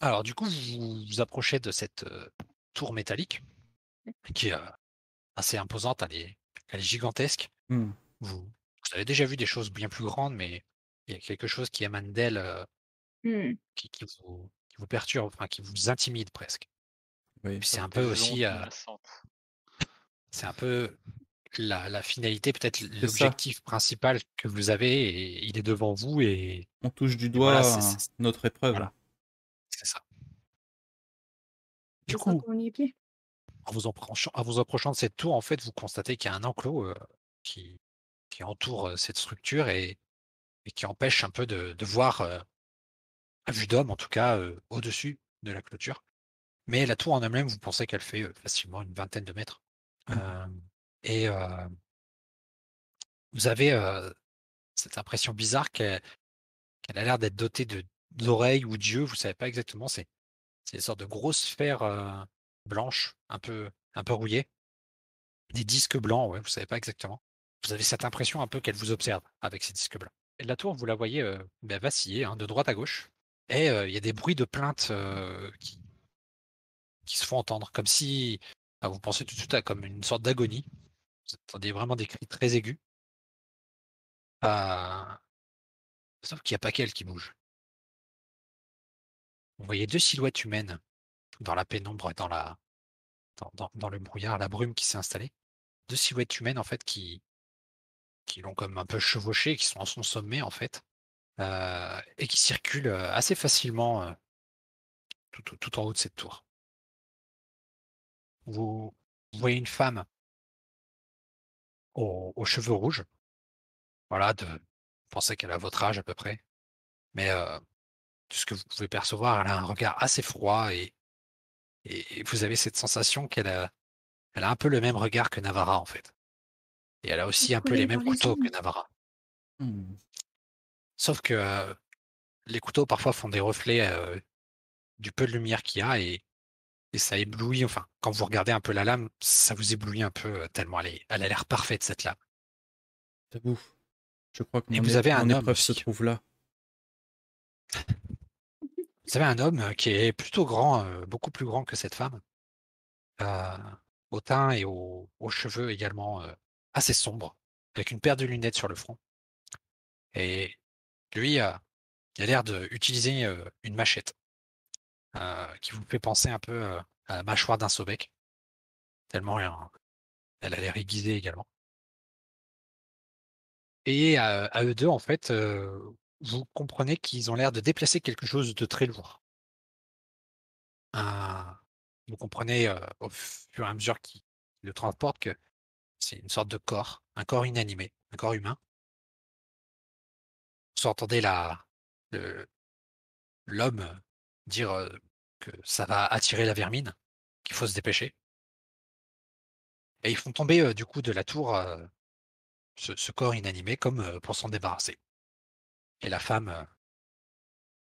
Alors, du coup, vous vous approchez de cette euh, tour métallique qui est euh, assez imposante, elle est, elle est gigantesque. Hmm. Vous, vous avez déjà vu des choses bien plus grandes, mais il y a quelque chose qui émane d'elle euh, Hmm. qui, qui vous, qui vous perturbe, enfin, qui vous intimide presque. Oui. C'est un peu aussi, c'est un peu la, la finalité, peut-être l'objectif principal que vous avez, et il est devant vous, et On touche du doigt voilà, notre épreuve. voilà. C'est ça. Du coup, en vous approchant, en vous approchant de cette tour, en fait, vous constatez qu'il y a un enclos euh, qui, qui entoure cette structure et, et qui empêche un peu de, de voir, euh, à vue d'homme en tout cas, euh, au-dessus de la clôture. Mais la tour en elle-même, vous pensez qu'elle fait facilement une vingtaine de mètres. Mhm. Euh, et vous avez cette impression bizarre qu'elle qu'elle a l'air d'être dotée de d'oreilles ou d'yeux, vous savez pas exactement. C'est des sortes de grosses sphères euh, blanches, un peu un rouillées, des disques blancs, vous savez pas exactement. Vous avez cette impression un peu qu'elle vous observe avec ces disques blancs. Et la tour, vous la voyez euh, ben, vaciller hein, de droite à gauche, et euh, il y a des bruits de plaintes euh, qui se font entendre, comme si ah, vous pensez tout de suite à comme une sorte d'agonie. Vous entendez vraiment des cris très aigus. Euh, Sauf qu'il n'y a pas qu'elle qui bouge. Vous voyez deux silhouettes humaines dans la pénombre, dans, la, dans, le brouillard, la brume qui s'est installée. Deux silhouettes humaines, en fait, qui, qui l'ont comme un peu chevauché, qui sont en son sommet, en fait, euh, et qui circulent euh, assez facilement euh, tout, tout- tout en haut de cette tour. Vous, voyez une femme aux, aux cheveux rouges. Voilà, de, vous pensez qu'elle a votre âge à peu près. Mais euh, tout ce que vous pouvez percevoir, elle a un regard assez froid et, et vous avez cette sensation qu'elle a, elle a un peu le même regard que Navarra en fait. Et elle a aussi un peu les mêmes les couteaux que. Navarra. Hmm. Sauf que euh, les couteaux parfois font des reflets euh, du peu de lumière qu'il y a et, et ça éblouit. Enfin, quand vous regardez un peu la lame, ça vous éblouit un peu tellement elle, est- elle a l'air parfaite cette lame. J'avoue. Je crois que Et mon, vous avez un homme se trouve là. Vous avez un homme qui est plutôt grand, beaucoup plus grand que cette femme, au teint et aux, cheveux également assez sombres, avec une paire de lunettes sur le front. Et lui, il a l'air d'utiliser une machette qui vous fait penser un peu à la mâchoire d'un Sobek, tellement elle, a l'air aiguisée également. Et à, eux deux, en fait, vous comprenez qu'ils ont l'air de déplacer quelque chose de très lourd. Un- vous comprenez au fur et à mesure qu'ils le transportent que c'est une sorte de corps, un corps inanimé, un corps humain. Vous entendez l'homme dire que ça va attirer la vermine, qu'il faut se dépêcher. Et ils font tomber du coup de la tour ce, corps inanimé comme pour s'en débarrasser. Et la femme, euh,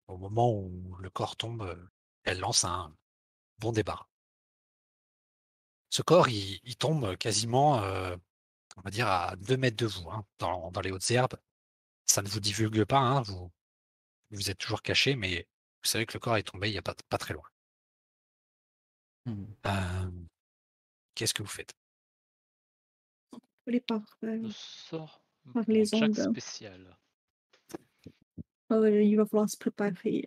au moment où le corps tombe, euh, elle lance un bon débarras. Ce corps, il, il tombe quasiment, euh, on va dire, à deux mètres de vous, hein, dans, dans les hautes herbes. Ça ne vous divulgue pas, hein, vous, vous êtes toujours caché, mais vous savez que le corps est tombé il n'y a pas, pas très loin. Euh, Qu'est-ce que vous faites? Collée par. euh, Je sors Par les jack ondes. spécial. Ouais, il va falloir se préparer.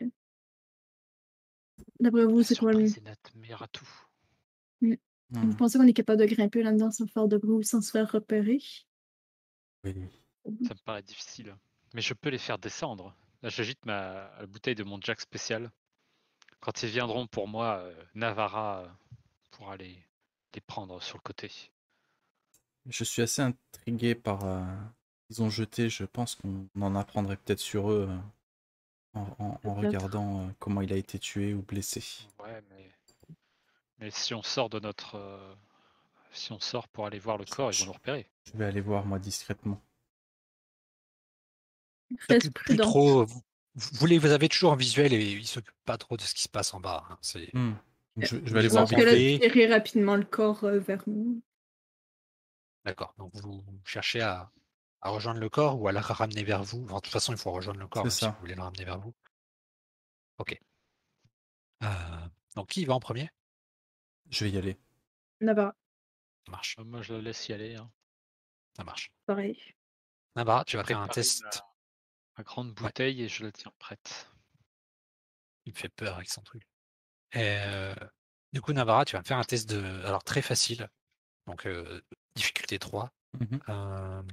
D'après vous, c'est quoi le. surprise est notre meilleur atout. Hmm. Vous pensez qu'on est capable de grimper là-dedans sans faire de bruit ou sans se faire repérer? Oui. Ça me paraît difficile. Mais je peux les faire descendre. Là, j'agite ma la bouteille de mon jack spécial. Quand ils viendront pour moi, euh, Navarra euh, pourra les, les prendre sur le côté. Je suis assez intrigué par. euh, Ils ont jeté, je pense qu'on en apprendrait peut-être sur eux euh, en, en- en Peut-être. regardant euh, comment il a été tué ou blessé. Ouais, mais, mais si on sort de notre. euh, si on sort pour aller voir le corps, ils vont nous repérer. Je vais aller voir moi discrètement. Reste plus trop. Vous, vous les vous avez toujours en visuel et ils s'occupent pas trop de ce qui se passe en bas. hein, c'est- Hmm. Je, je vais aller voir rapidement le corps euh, vers nous. D'accord. Donc vous cherchez à, à rejoindre le corps ou à le ramener vers vous. Enfin, de toute façon, il faut rejoindre le corps si vous voulez le ramener vers vous. Ok. Euh, donc, qui va en premier? Je vais y aller. Navara, Ça marche. Euh, Moi, je le laisse y aller. hein. Ça marche. pareil. Navara, tu vas faire un test. Ma, ma grande bouteille et je la tiens prête. Il me fait peur avec son truc. Et, euh, du coup, Navara, tu vas me faire un test de. Alors, très facile. Donc, euh, difficulté 3. Mhm. Euh,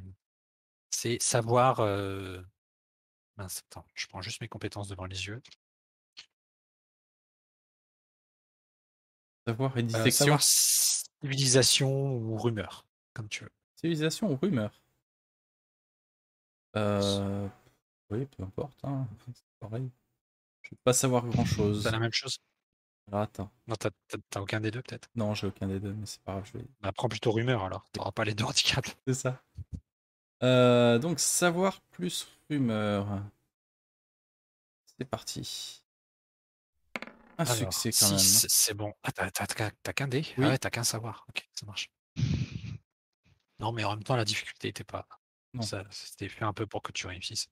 c'est savoir. euh, mince, attends, je prends juste mes compétences devant les yeux. Savoir et Euh, dissection. savoir civilisation ou rumeur, comme tu veux. Civilisation ou rumeur? Euh... Oui, peu importe. Hein. C'est pareil. Je vais pas savoir grand chose. C'est la même chose? Alors attends. Non, t'as aucun des deux peut-être? Non, j'ai aucun des deux, mais c'est pas grave. Je vais... bah, Prends plutôt rumeur alors. T'auras pas les deux handicaps. C'est ça. Euh, donc, savoir plus rumeur. C'est parti. Un Alors, succès quand même. C'est bon. Ah, t'as qu'un dé? Oui. Ah ouais, t'as qu'un savoir. Ok, ça marche. Non, mais en même temps, la difficulté était pas. Non. Ça, C'était fait un peu pour que tu réussisses.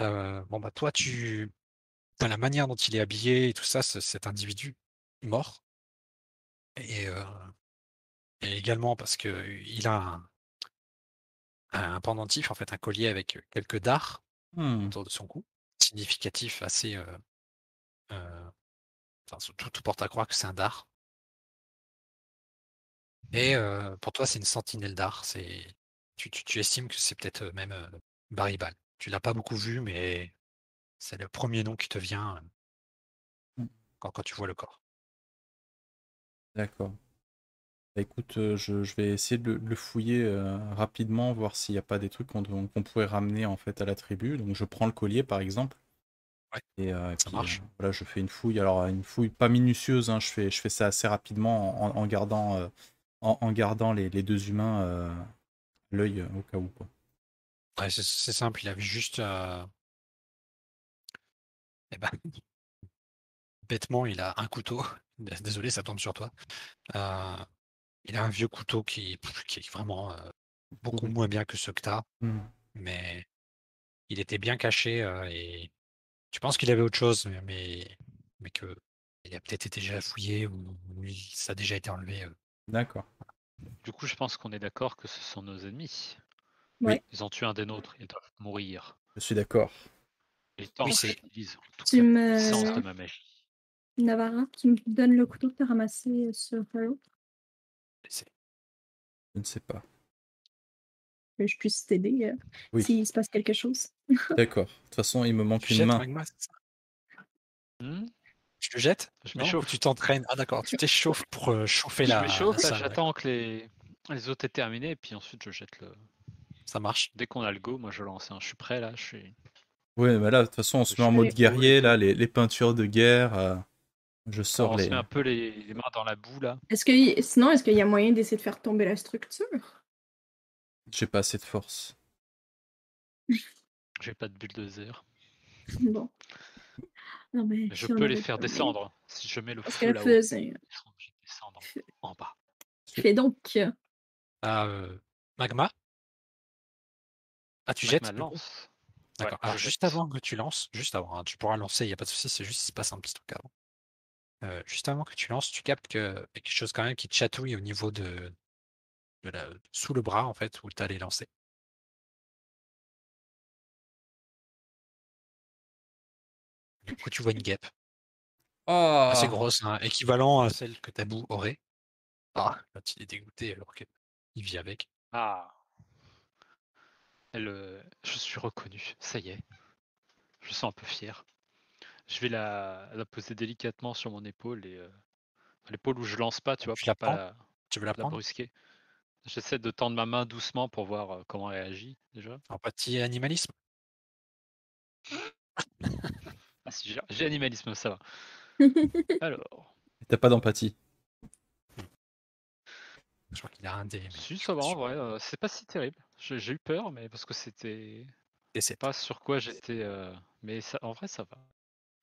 Euh, bon, bah, toi, tu. Dans la manière dont il est habillé et tout ça, ce- cet individu mort. Et, euh, et également parce que il a un, un pendentif, en fait, un collier avec quelques dards Hmm, autour de son cou, significatif assez. euh, euh, enfin, tout, tout porte à croire que c'est un dard. Et euh, pour toi, c'est une sentinelle d'art. C'est tu, tu, tu estimes que c'est peut-être même Baribal. Tu l'as pas beaucoup vu, mais c'est le premier nom qui te vient euh, Mm. quand, quand tu vois le corps. D'accord. Bah, écoute, euh, je, je vais essayer de le, de le fouiller euh, rapidement, voir s'il n'y a pas des trucs qu'on qu'on pourrait ramener en fait à la tribu. Donc je prends le collier par exemple. Ouais, Et, euh, et ça puis, marche. voilà, je fais une fouille. Alors une fouille pas minutieuse, hein, je fais, je fais ça assez rapidement en, en gardant, en, en gardant les, les deux humains l'œil au cas où. Quoi. Ouais, c'est simple, il avait juste. eh ben, bêtement, il a un couteau. Désolé, ça tombe sur toi. Euh, il a un vieux couteau qui, qui est vraiment euh, beaucoup Pourri. moins bien que ceux que tu as, Hmm. mais il était bien caché euh, et tu penses qu'il avait autre chose, mais, mais, mais que il a peut-être été déjà fouillé ou, ou il- ça a déjà été enlevé. euh. D'accord. Du coup, je pense qu'on est d'accord que ce sont nos ennemis. Ouais. Ils ont tué un des nôtres, ils doivent mourir. Je suis d'accord. Et tant Oui, c'est- Tu la puissance de me. ma magie. Navara, tu me donnes le couteau que tu as ramassé sur Halo, Je ne sais pas. que je puisse t'aider euh, Oui. s'il se passe quelque chose. D'accord. De toute façon, il me manque Tu une jettes main. Magma, c'est ça? Hmm? Tu le jettes? Je m'échauffe. tu t'entraînes Ah d'accord, tu t'échauffes pour euh, chauffer Je la, m'échauffe, là, salle, j'attends que les... les autres aient terminé, et puis ensuite je jette le. Ça marche. Dès qu'on a le go, moi je lance. hein. Je suis prêt là, je suis. Ouais, mais là, de toute façon, on se Je met en mode guerrier, là, les, les peintures de guerre. euh, je sors on les. se met un peu les... les mains dans la boue là. Est-ce que sinon, est-ce qu'il y a moyen d'essayer de faire tomber la structure? J'ai pas assez de force. J'ai pas de bulldozer. Bon. Non, mais je si peux les faire descendre. Si je mets le feu qu'elle là-haut, faisait. de descendre en bas. Fais donc. Ah, euh, Magma? Ah, tu Magma jettes lance. D'accord. Ouais, Alors, je juste jette. avant que tu lances, juste avant, hein, tu pourras lancer, il n'y a pas de souci, c'est juste qu'il se passe un petit truc avant. Euh, juste avant que tu lances, tu captes qu'il y a quelque chose quand même qui te chatouille au niveau de, de la, sous le bras, en fait, où tu allais lancer. Du coup, tu vois une guêpe Ah assez grosse, hein, équivalent à celle que Tabou aurait. Ah, l'autre, il est dégoûté alors qu'il vit avec. Ah. Elle, euh, je suis reconnu, ça y est. Je sens un peu fier. Je vais la, la poser délicatement sur mon épaule et euh, l'épaule où je lance pas, tu vois, Tu pour la pas prends? La, Tu veux la la prendre? brusquer. J'essaie de tendre ma main doucement pour voir euh, comment elle réagit déjà. En petit animalisme Ah, si j'ai animalisme, ça va. Alors, T'as pas d'empathie? Je crois qu'il a un dé. si je ça va en vrai, euh, c'est pas si terrible. J'ai j'ai eu peur, mais parce que c'était Et c'est pas sur quoi j'étais. euh, Mais ça, en vrai, ça va.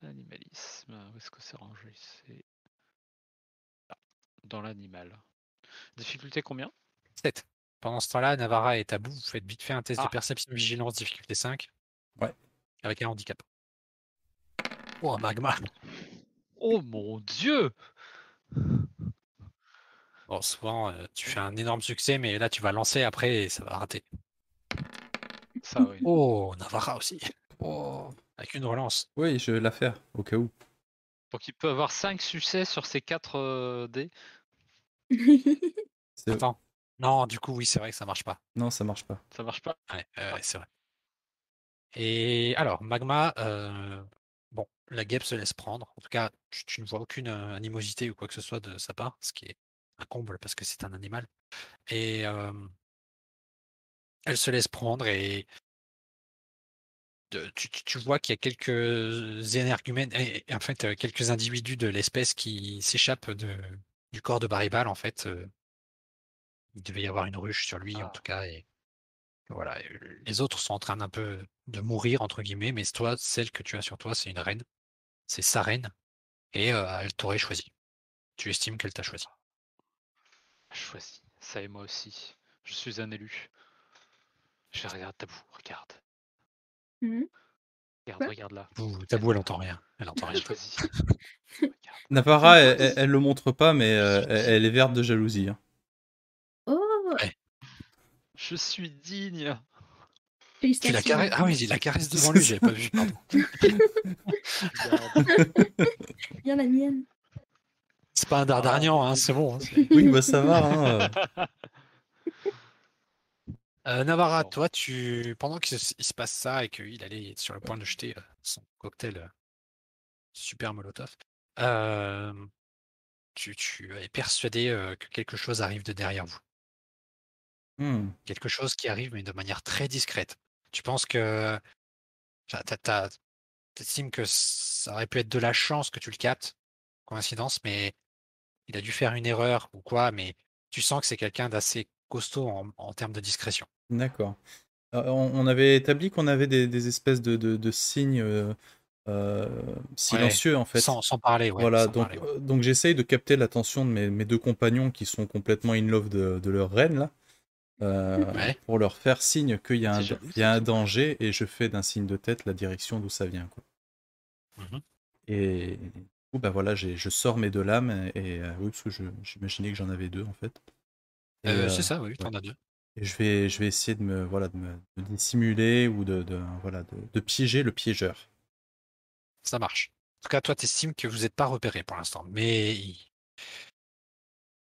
Animalisme, où est-ce que c'est rangé? C'est là, dans l'animal. Difficulté combien? 7. Pendant ce temps-là, Navarra et Tabou, vous faites vite fait un test de Ah. perception vigilance difficulté 5. Ouais. Avec un handicap. Oh, un magma. Oh mon dieu Bon, souvent, euh, tu fais un énorme succès, mais là, tu vas lancer après et ça va rater. Ça, oui. Oh, Navarra aussi. Oh, avec une relance. Oui, je vais la faire, au cas où. Donc il peut avoir 5 succès sur ces 4 dés. C'est- Attends. Non, du coup, oui, c'est vrai que ça marche pas. Non, ça marche pas. Ça marche pas? Ouais, c'est vrai. Et alors, Magma, euh, bon, la guêpe se laisse prendre. En tout cas, tu, tu ne vois aucune euh, animosité ou quoi que ce soit de sa part, ce qui est un comble parce que c'est un animal. Et euh, elle se laisse prendre et tu, vois qu'il y a quelques énergumènes, en fait, euh, quelques individus de l'espèce qui s'échappent de, du corps de Baribal, en fait. euh, il devait y avoir une ruche sur lui, en Ah. tout cas, et voilà. Les autres sont en train d'un peu de mourir, entre guillemets, mais toi, celle que tu as sur toi, c'est une reine. C'est sa reine, et euh, elle t'aurait choisi. Tu estimes qu'elle t'a choisi. Choisi. Ça et moi aussi. Je suis un élu. Je regarde Tabou, regarde. Mhm. Regarde, Quoi regarde là. Tabou, elle entend rien. Elle entend rien. Regarde. Navarra, elle, elle- elle le montre pas, mais euh, elle, est verte de jalousie. hein. Oh, Je suis digne. Tu la félicitations. caresses Ah oui, il la caresse devant lui, j'avais pas vu, pardon. Regarde. Bien la mienne. C'est pas un Dardarnian, hein, c'est bon. hein, c'est- Oui, bah ça va. hein, euh. Euh, Navarra, toi, tu pendant qu'il se, passe ça et qu'il allait être sur le point de jeter euh, son cocktail euh, super molotov, euh, tu, tu es persuadé que quelque chose arrive de derrière vous? Hmm. Quelque chose qui arrive, mais de manière très discrète. Tu penses que. T'estimes que ça aurait pu être de la chance que tu le captes, coïncidence, mais il a dû faire une erreur ou quoi, mais tu sens que c'est quelqu'un d'assez costaud en, en termes de discrétion. D'accord. Euh, on, on avait établi qu'on avait des, des espèces de, de- de signes euh, euh, silencieux, en fait. Sans, sans parler, ouais. voilà, sans donc, parler, ouais. donc j'essaye de capter l'attention de mes, mes deux compagnons qui sont complètement in love de, de leur reine, là, pour leur faire signe qu'il y, a un- il y a un danger et je fais d'un signe de tête la direction d'où ça vient. Quoi. Mhm. Et du coup, bah voilà, j'ai- je sors mes deux lames et, euh, oui, parce que j'imaginais que j'en avais deux en fait. Et, Euh, euh, c'est ça, oui, t'en as deux. Et je vais, je vais essayer de me, voilà, de me de dissimuler ou de, de- voilà, de, de piéger le piégeur. Ça marche. En tout cas, toi, t'estimes que vous n'êtes pas repéré pour l'instant. Mais.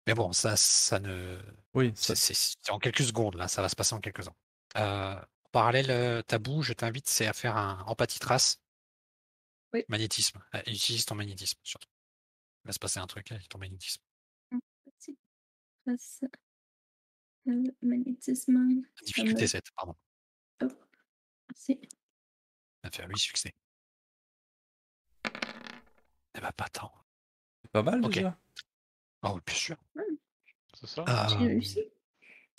Mais bon, ça, ça ne. Oui, ça, C'est en quelques secondes, là, ça va se passer en quelques ans. Euh, en parallèle, euh, Tabou, je t'invite, c'est à faire un empathie trace. Oui. Magnétisme. Euh, utilise ton magnétisme, surtout. Il va se passer un truc avec ton magnétisme. Petit trace. Magnétisme. Difficulté me- 7, pardon. Oh. Merci. Ça fait 8 succès. Eh ben, pas tant. c'est pas mal Ok. déjà. Oh, bien sûr. C'est ça J'ai Euh, réussi.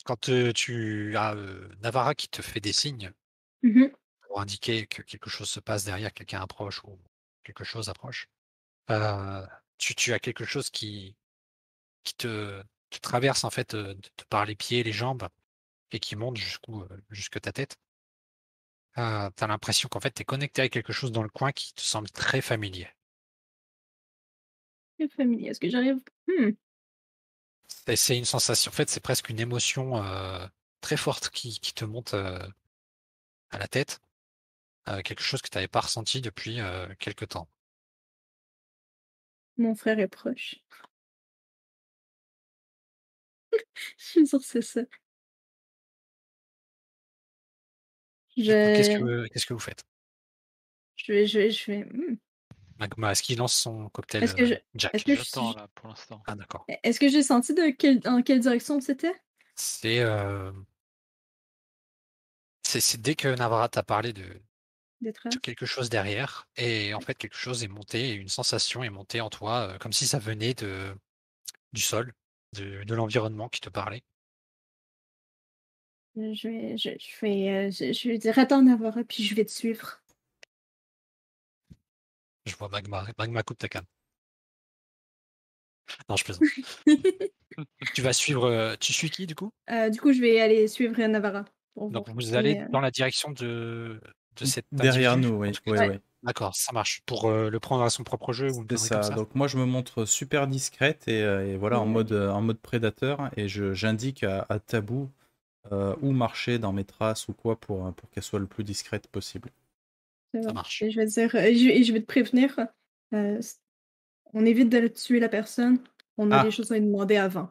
quand euh, tu as euh, Navarra qui te fait des signes Mhm. pour indiquer que quelque chose se passe derrière, quelqu'un approche ou quelque chose approche, euh, tu, tu as quelque chose qui, qui te, te traverse en fait euh, par les pieds, les jambes et qui monte jusqu'où, jusque ta tête. Euh, tu as l'impression qu'en fait tu es connecté à quelque chose dans le coin qui te semble très familier. Très familier. Est-ce que j'arrive Hmm. C'est une sensation, en fait c'est presque une émotion très forte qui, qui te monte à la tête. Euh, quelque chose que tu n'avais pas ressenti depuis euh, quelque temps. Mon frère est proche. Je suis sûre que c'est ça. Qu'est-ce que, qu'est-ce que vous faites? Je vais, je vais, je vais. hmm. Magma, est-ce qu'il lance son cocktail Est-ce que je- euh, Jack? est-ce que je- J'attends là pour l'instant. Ah d'accord. Est-ce que j'ai senti de quel... dans quelle direction c'était? C'est euh, c'est c'est dès que Navarra t'a parlé de, quelque chose derrière, et en fait quelque chose est monté, une sensation est montée en toi, euh, comme si ça venait de du sol, de, de l'environnement qui te parlait? Euh, Je vais, je, je vais, euh, je, je vais dire attends Navarra, puis je vais te suivre. Je vois Magma, Magma coupe ta canne. Non, je plaisante. tu vas suivre, euh, tu suis qui du coup? Euh, du coup, je vais aller suivre Navarra. pour Donc vous allez euh, dans la direction de, de cet Derrière nous, oui. ouais. D'accord, ça marche. Pour euh, le prendre à son propre jeu ou comme ça. ça Donc moi je me montre super discrète et, euh, et voilà en Ouais. mode euh, en mode prédateur et je j'indique à, à Tabou euh, où marcher dans mes traces ou quoi pour, pour qu'elle soit le plus discrète possible. Ça marche. Et je vais dire, je, et je vais te prévenir, euh, on évite de tuer la personne. On a Ah. des choses à lui demander avant.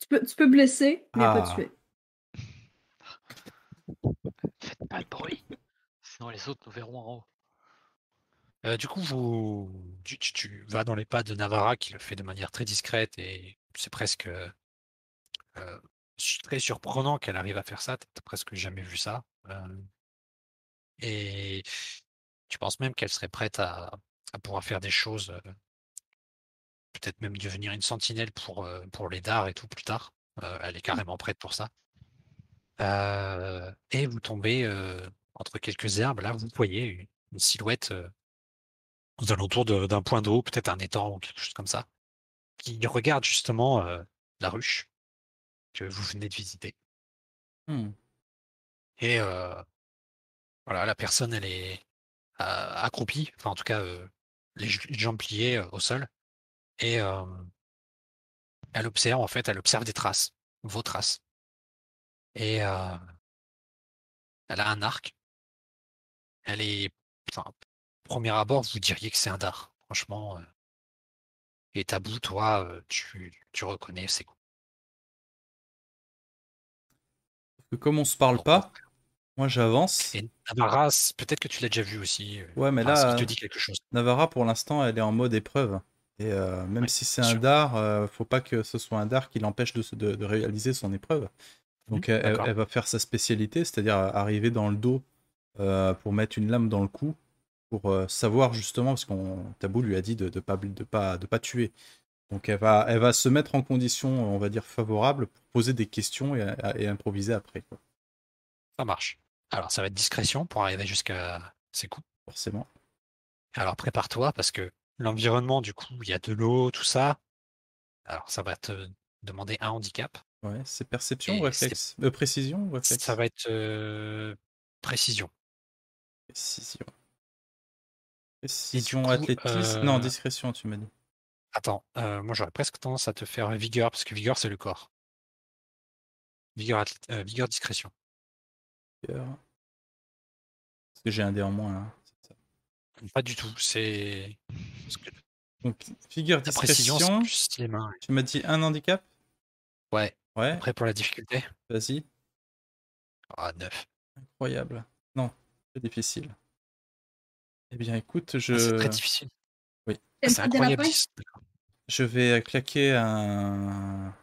Tu peux, tu peux blesser, mais pas Ah. tuer. Faites pas de bruit. Sinon les autres nous verront en haut. Euh, du coup, vous, tu, tu- tu vas dans les pas de Navarra qui le fait de manière très discrète et c'est presque euh, très surprenant qu'elle arrive à faire ça. T'as presque jamais vu ça. Euh, et tu penses même qu'elle serait prête à, à pouvoir faire des choses, peut-être même devenir une sentinelle pour, pour les dards et tout plus tard. Elle est carrément prête pour ça. Et vous tombez entre quelques herbes. Là, vous voyez une, silhouette euh, aux alentours de- d'un point d'eau, peut-être un étang ou quelque chose comme ça, qui regarde justement euh, la ruche que vous venez de visiter. Hmm. Et euh, voilà, la personne, elle est accroupie, enfin en tout cas, les, jambes pliées au sol. Et elle observe, en fait, elle observe des traces, vos traces. Et elle a un arc. Elle est, premier abord, vous diriez que c'est un dard, franchement. euh. et Tabou, toi, euh, tu, tu reconnais ses coups. Comme on se parle pas, moi j'avance. Et Navarra, peut-être que tu l'as déjà vu aussi. euh, Ouais, mais enfin, là, ça te dit quelque chose. Navarra pour l'instant elle est en mode épreuve. Et euh, même Ouais, si c'est un dard, euh, faut pas que ce soit un dard qui l'empêche de, de- de réaliser son épreuve. Donc elle- d'accord. elle va faire sa spécialité, c'est-à-dire arriver dans le dos euh, pour mettre une lame dans le cou, pour euh, savoir justement, parce qu'on Tabou lui a dit de ne pas, de pas, de pas tuer. Donc elle va, elle va se mettre en condition, on va dire, favorable pour poser des questions et, et improviser après, quoi, Ça marche. Alors, ça va être discrétion pour arriver jusqu'à ces coups. forcément. Alors, prépare-toi parce que l'environnement, du coup, il y a de l'eau, tout ça. Alors, ça va te demander un handicap. Ouais, c'est perception ou réflexe? Euh, Précision ou réflexe? Ça va être euh, précision. Précision. Précision, athlétisme. Non, euh, discrétion, tu m'as dit. Attends, euh, moi j'aurais presque tendance à te faire vigueur, parce que vigueur c'est le corps. Vigueur, euh, vigueur discrétion. Parce que j'ai un dé en moins là. ça. Pas du tout, c'est. que Donc, figure précision, discrétion. les mains. Tu m'as dit un handicap? Ouais, Ouais, prêt pour la difficulté? Vas-y. Ah, 9. Incroyable. Non, c'est difficile. Eh bien, écoute, je, C'est très difficile. Oui. Ah, c'est incroyable. lapins? 10. je vais claquer un.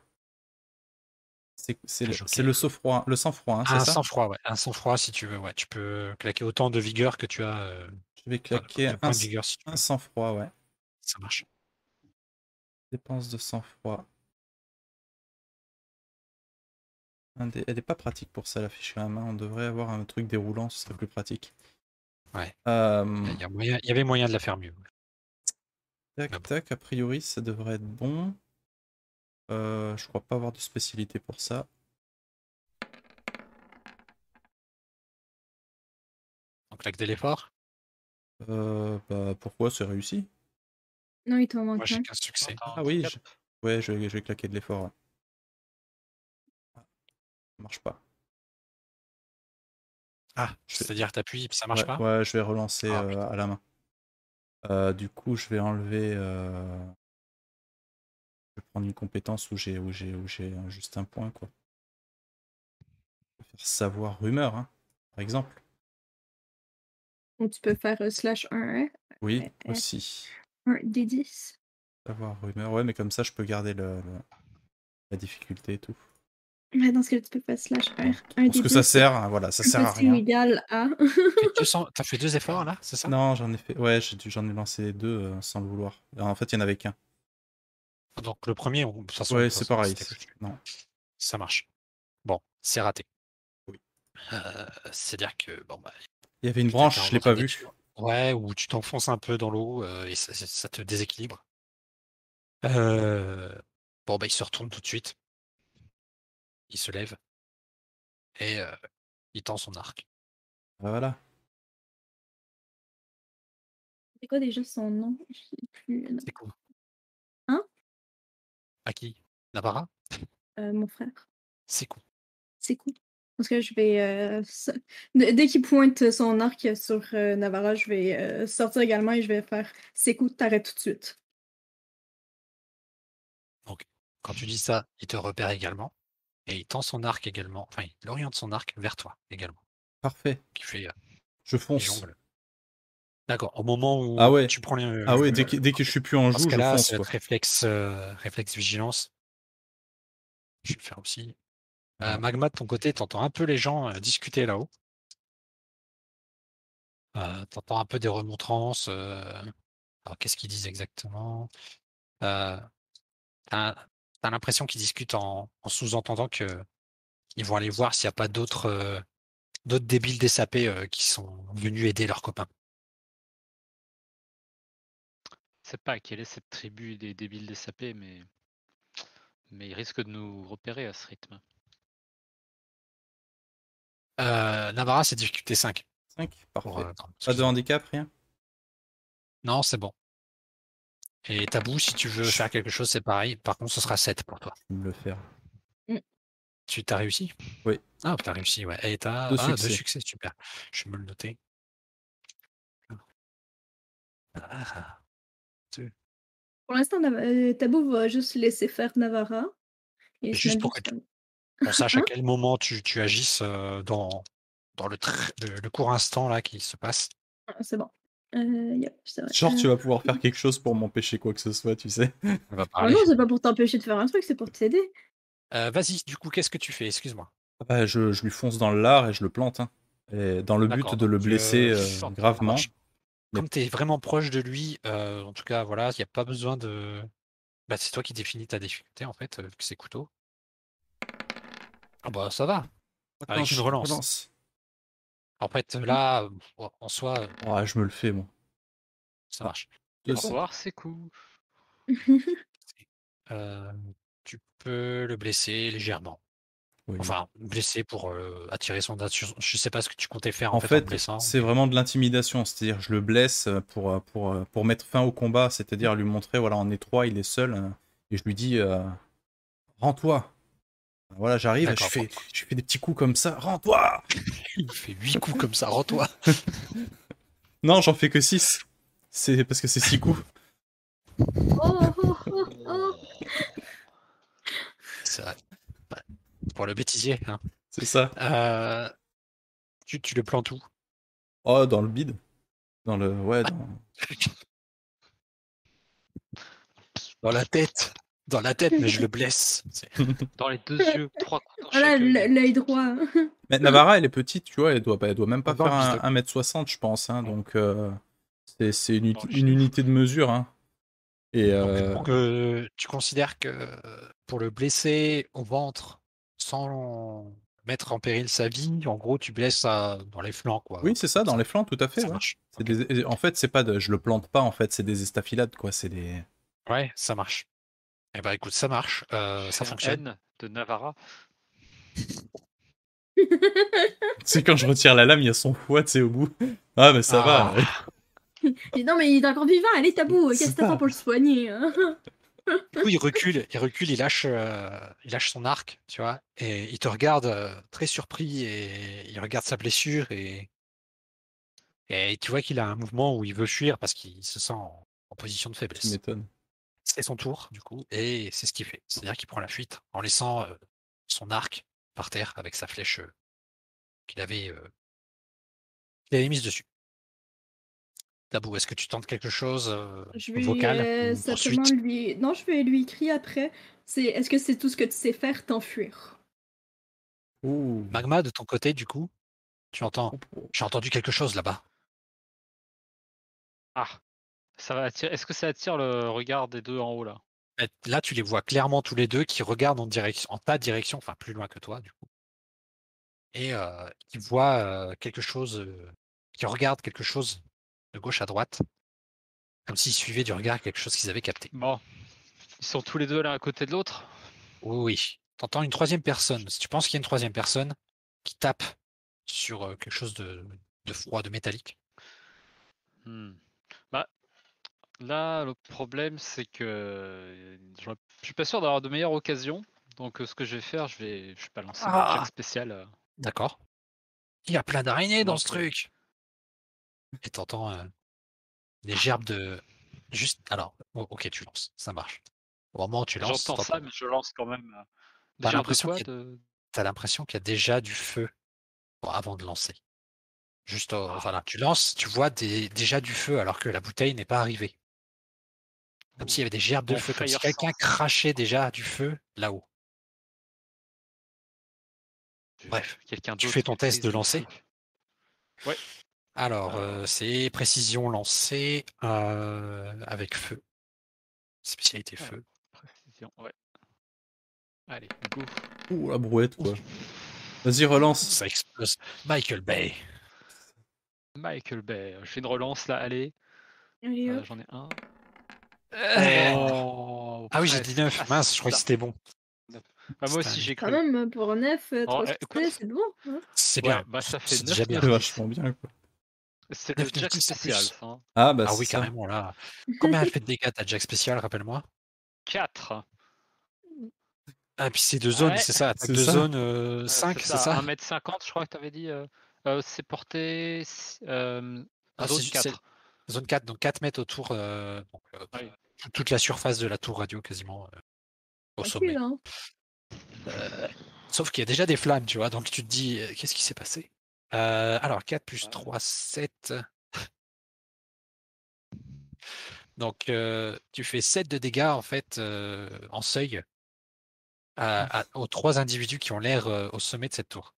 C'est le, le sang-froid, le sang-froid, hein, Ah, un c'est ça? sang-froid, ouais. Un sang-froid si tu veux, ouais. Tu peux claquer autant de vigueur que tu as. euh, Je vais enfin, claquer points un, de vigueur si tu veux. un sang-froid, ouais. Ça marche. Dépense de sang-froid. Un Elle est pas pratique pour ça, la fiche quand même. hein. On devrait avoir un truc déroulant, ce serait plus pratique. Ouais. Euh, Il y, a moyen- il y avait moyen de la faire mieux. Tac, bon. tac, a priori, ça devrait être bon. Euh, je crois pas avoir de spécialité pour ça. Donc, claque de l'effort. Euh, bah, pourquoi? C'est réussi Non, il t'en Moi, manque j'ai un. 15 succès. Ah oui, handicap Ouais, je vais, je vais claquer de l'effort. Marche pas. Ah, c'est-à-dire t'appuies puis ça marche ouais, pas? ouais, je vais relancer Ah, euh, à la main. Euh, du coup, je vais enlever. euh, Je vais prendre une compétence où j'ai où j'ai où j'ai juste un point quoi. Je vais faire savoir rumeur, hein, par exemple. Ou tu peux faire euh, slash 1, Oui, aussi. 1 D10. Savoir rumeur. Ouais, mais comme ça, je peux garder le, le- la difficulté et tout. Mais dans ce cas-là, tu peux faire slash R. 1 Parce que ça sert, hein, voilà, ça sert à rien. égal à. Fait 200 T'as fait deux efforts là, c'est ça? Non, j'en ai fait. Ouais, j'en ai lancé deux euh, sans le vouloir. En fait, il y en avait qu'un. Donc le premier, on- de toute façon, Ouais, c'est pareil. Non. Ça marche. Bon, c'est raté. Oui. Euh, C'est-à-dire que bon bah. Il y avait une branche, je l'ai pas vue. Ouais, ou tu t'enfonces un peu dans l'eau euh, et ça, ça- ça te déséquilibre. Euh, Bon bah il se retourne tout de suite. Il se lève et euh, il tend son arc. Voilà. C'est quoi déjà son nom? Je sais plus. C'est cool. Hein? À qui? Navara? Euh, mon frère. C'est cool. C'est cool. Parce que je vais. euh, Dès qu'il pointe son arc sur euh, Navarra, je vais euh, sortir également et je vais faire C'est cool, t'arrêtes tout de suite. Quand tu dis ça, il te repère également. Et il tend son arc également. Enfin, il oriente son arc vers toi également. Parfait. Qui fait euh, Je fonce. D'accord. Au moment où Ah ouais. tu prends les. Ah ouais, dès que, dès que je suis plus en joue, je cas-là, fonce. c'est réflexe, euh, réflexe vigilance. Je vais le faire aussi. Euh. Magma, de ton côté, t'entends un peu les gens euh, discuter là-haut. Euh, t'entends un peu des remontrances. Alors, qu'est-ce qu'ils disent exactement? T'as l'impression qu'ils discutent en, en sous-entendant que ils vont aller voir s'il n'y a pas d'autres euh, d'autres débiles des sapés euh, qui sont venus aider leurs copains. Je sais pas quelle est cette tribu des débiles des sapés, mais mais ils risquent de nous repérer à ce rythme. Euh, Navarra, c'est difficulté 5. 5, parfait. Pour, euh, Pas de handicap, rien? Non, c'est bon. Et Tabou, si tu veux faire quelque chose, c'est pareil. Par contre, ce sera 7 pour toi. Je vais me le faire. Tu t'as réussi? Oui. Ah, t'as réussi, ouais. Et t'as Deux ah, deux succès. succès, super. Je vais me le noter. Ah, Pour l'instant, euh, Tabou va juste laisser faire Navarra. Et Juste pour que on sache à Hein? quel moment tu, tu agisses euh, dans, dans le, tr- le, le court instant là qui se passe. Ah, c'est bon. Euh, yep. Genre, tu Euh, vas pouvoir faire quelque chose pour m'empêcher quoi que ce soit, tu sais. On va ah non, c'est pas pour t'empêcher de faire un truc, c'est pour t'aider. Euh, Vas-y, du coup, qu'est-ce que tu fais? Excuse-moi. Bah, je, je lui fonce dans le lard et je le plante. hein. Et dans le but de le blesser euh, euh, gravement. Comme tu es vraiment proche de lui, euh, en tout cas, voilà, il n'y a pas besoin de. Bah, c'est toi qui définis ta difficulté en fait, euh, vu que c'est couteau. Ah bah ça va. Avec Attends, une je relance. En fait, là, euh, en soi, euh, Ouais, je me le fais, moi. ça marche. Au revoir, c'est cool. Euh, tu peux le blesser légèrement. Oui. Enfin, blesser pour euh, attirer son attention. Je sais pas ce que tu comptais faire en, En fait, en fait, blessant. c'est vraiment de l'intimidation, c'est-à-dire je le blesse pour, pour, pour mettre fin au combat, c'est-à-dire lui montrer, voilà, on est trois, il est seul, et je lui dis, euh, rends-toi. Voilà, j'arrive, je fais, je fais des petits coups comme ça, rends-toi Il fait huit coups comme ça, rends-toi. Non, j'en fais que 6. C'est parce que c'est 6 coups. Oh, oh, oh, oh. C'est vrai. Ouais. Pour le bêtisier. Hein. C'est ça. Euh, tu, tu le plantes où? Oh, dans le bide. Dans le. Ouais, dans... Dans la tête. Dans la tête, mais je le blesse. Dans les deux yeux, trois coups dans Voilà, chaque œil. l- l'œil droit. Mais Navarra, elle est petite, tu vois, elle doit, pas- elle doit même pas Dans le faire un, 1m60, je pense. Hein, donc, euh, c'est c'est une, Dans le une bide. unité de mesure. Hein. Et. Donc, euh, pour que tu considères que euh, pour le blesser au ventre sans mettre en péril sa vie, en gros, tu blesses à- dans les flancs, quoi. Oui, c'est ça, dans les flancs, tout à fait. Ça ouais. marche. C'est Ok. des- En fait, c'est pas de... je le plante pas, en fait, c'est des estafilades, quoi. C'est des. Ouais, ça marche. Eh ben, écoute, ça marche. euh, ça fonctionne. N de Navarra. C'est quand je retire la lame, il y a son foie, tu sais, au bout. Ah, mais ça Ah. va. Et non, mais il est encore vivant, allez, tabou, qu'est-ce que t'attends pour le soigner hein? Du coup, il recule, il recule, il lâche, euh, il lâche son arc, tu vois, et il te regarde euh, très surpris et il regarde sa blessure et, et tu vois qu'il a un mouvement où il veut fuir parce qu'il se sent en, en position de Tu faiblesse. m'étonnes. C'est son tour, du coup, et c'est ce qu'il fait. C'est-à-dire qu'il prend la fuite en laissant euh, son arc par terre avec sa flèche euh, qu'il avait, euh, avait mise dessus. Tabou, est-ce que tu tentes quelque chose euh, Je vais vocal euh, ou simplement poursuite lui. Non, je vais lui crier après. C'est est-ce que c'est tout ce que tu sais faire, t'enfuir? Ouh. Magma, de ton côté, du coup, tu entends. J'ai entendu quelque chose là-bas. Ah, ça va attirer. Est-ce que ça attire le regard des deux en haut là? Et Là, tu les vois clairement tous les deux qui regardent en, direction, en ta direction, enfin plus loin que toi, du coup. Et euh, qui voient euh, quelque chose, euh, qui regardent quelque chose de gauche à droite, comme s'ils suivaient du regard quelque chose qu'ils avaient capté. Bon, ils sont tous les deux l'un à côté de l'autre? Oui, oui. T'entends une troisième personne. Si tu penses qu'il y a une troisième personne qui tape sur quelque chose de, de froid, de métallique. Hmm. Là, le problème, c'est que euh, je suis pas sûr d'avoir de meilleures occasions. Donc, euh, ce que je vais faire, je vais, je vais balancer mon Ah. jack spécial. euh. D'accord. Il y a plein d'araignées dans ce truc. Et t'entends euh, des gerbes de. Juste. Alors, o- ok, tu lances, ça marche. Au moment où tu lances, J'entends ça, mais je lance quand même. euh, T'as l'impression qu'il y de... a déjà du feu avant de lancer. Juste, au- Ah. voilà, tu lances, tu vois des- déjà du feu alors que la bouteille n'est pas arrivée. Comme s'il y avait des gerbes de Bon, feu, comme si quelqu'un crachait déjà du feu là-haut. Bref, quelqu'un tu fais ton test de lancer truc. Alors, Alors. euh, c'est précision lancée euh, avec feu. Spécialité Alors. feu. Précision, ouais. Allez, go. Ouh, la brouette, quoi. Vas-y, relance. Ça explose. Michael Bay. Michael Bay. Je fais une relance là, allez. Euh. J'en ai un. Oh. Oh, Ah oui, j'ai dit 9. Ah, Mince, je croyais que c'était bon. Ah, moi aussi, j'ai Quand cru. même, pour 9, Oh, 3 eh, c'est bon. hein. C'est Ouais, bien. bah, ça fait C'est 9 déjà bien. C'est vachement bien, quoi. C'est le Neuf de Jack 10 en spécial, hein. Ah, bah, Ah c'est oui, ça. carrément, là. Combien elle fait de dégâts ta Jack spécial, rappelle-moi? 4. Ah, puis c'est deux zones, Ouais, c'est ça. Attaque c'est de ça. zone euh, 5, c'est ça 1m50, je crois que tu avais dit. euh, euh, c'est porté. Euh, Ah, zone c'est- c'est- 4. Zone 4, donc 4 mètres autour. euh, donc, euh, Oui. toute- la surface de la tour radio, quasiment. euh, au sommet. Hein. Euh, sauf qu'il y a déjà des flammes, tu vois, donc tu te dis, qu'est-ce qui s'est passé? Alors, 4 plus Ouais. 3, 7. Donc, tu fais 7 de dégâts, en fait, en seuil, à- à- aux trois individus qui ont l'air au sommet de cette tour.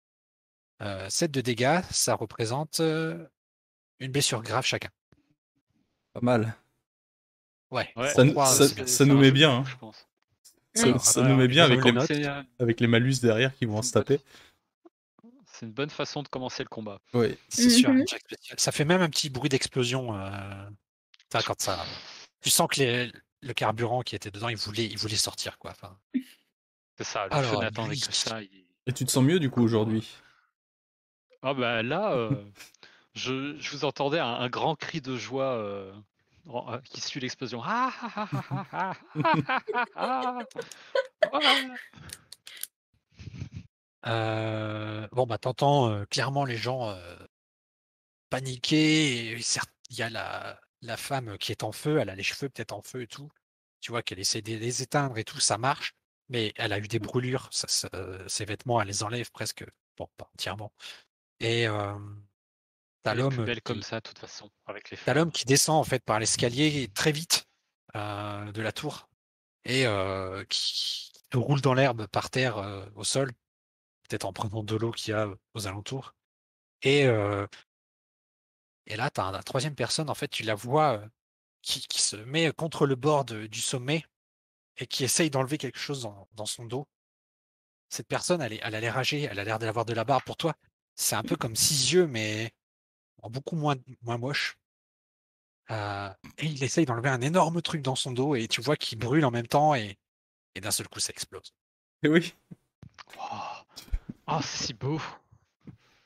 Euh, 7 de dégâts, ça représente une blessure grave chacun. Pas mal. Ouais, Ouais, Ça- nous met bien, hein. je pense. Ça, nous met bien avec les, euh, avec les malus derrière qui vont se taper. C'est une bonne façon de commencer le combat. Oui. C'est sûr, Jack spéciale. Ça fait même un petit bruit d'explosion. euh, quand ça. Tu sens que les- le carburant qui était dedans, il voulait, il voulait sortir, quoi. Enfin, C'est ça, le Alors, ça. il- Et tu te sens mieux, du coup, aujourd'hui? Ah bah là, euh, je, vous entendais un, grand cri de joie euh, euh, qui suit l'explosion. Bon, bah, t'entends euh, clairement les gens paniquer. Il y a la, femme qui est en feu, elle a les cheveux peut-être en feu et tout. Tu vois qu'elle essaie de les éteindre et tout, ça marche. Mais elle a eu des brûlures, ça, ses vêtements, elle les enlève presque, bon, pas entièrement. Et t'as l'homme qui- comme ça, de toute façon, avec les T'as l'homme qui descend en fait par l'escalier très vite euh, de la tour et euh, qui se roule dans l'herbe par terre euh, au sol, peut-être en prenant de l'eau qu'il y a aux alentours. Et, et là, tu as la troisième personne, en fait, tu la vois qui, qui se met contre le bord de- du sommet et qui essaye d'enlever quelque chose dans, dans son dos. Cette personne, elle, est- elle a l'air âgée, elle a l'air d'avoir de la barbe pour toi. C'est un peu comme six yeux, mais beaucoup moins, moins moche. Euh, et il essaye d'enlever un énorme truc dans son dos et tu vois qu'il brûle en même temps et, et d'un seul coup ça explose. Et oui. Oh, Oh, c'est si beau.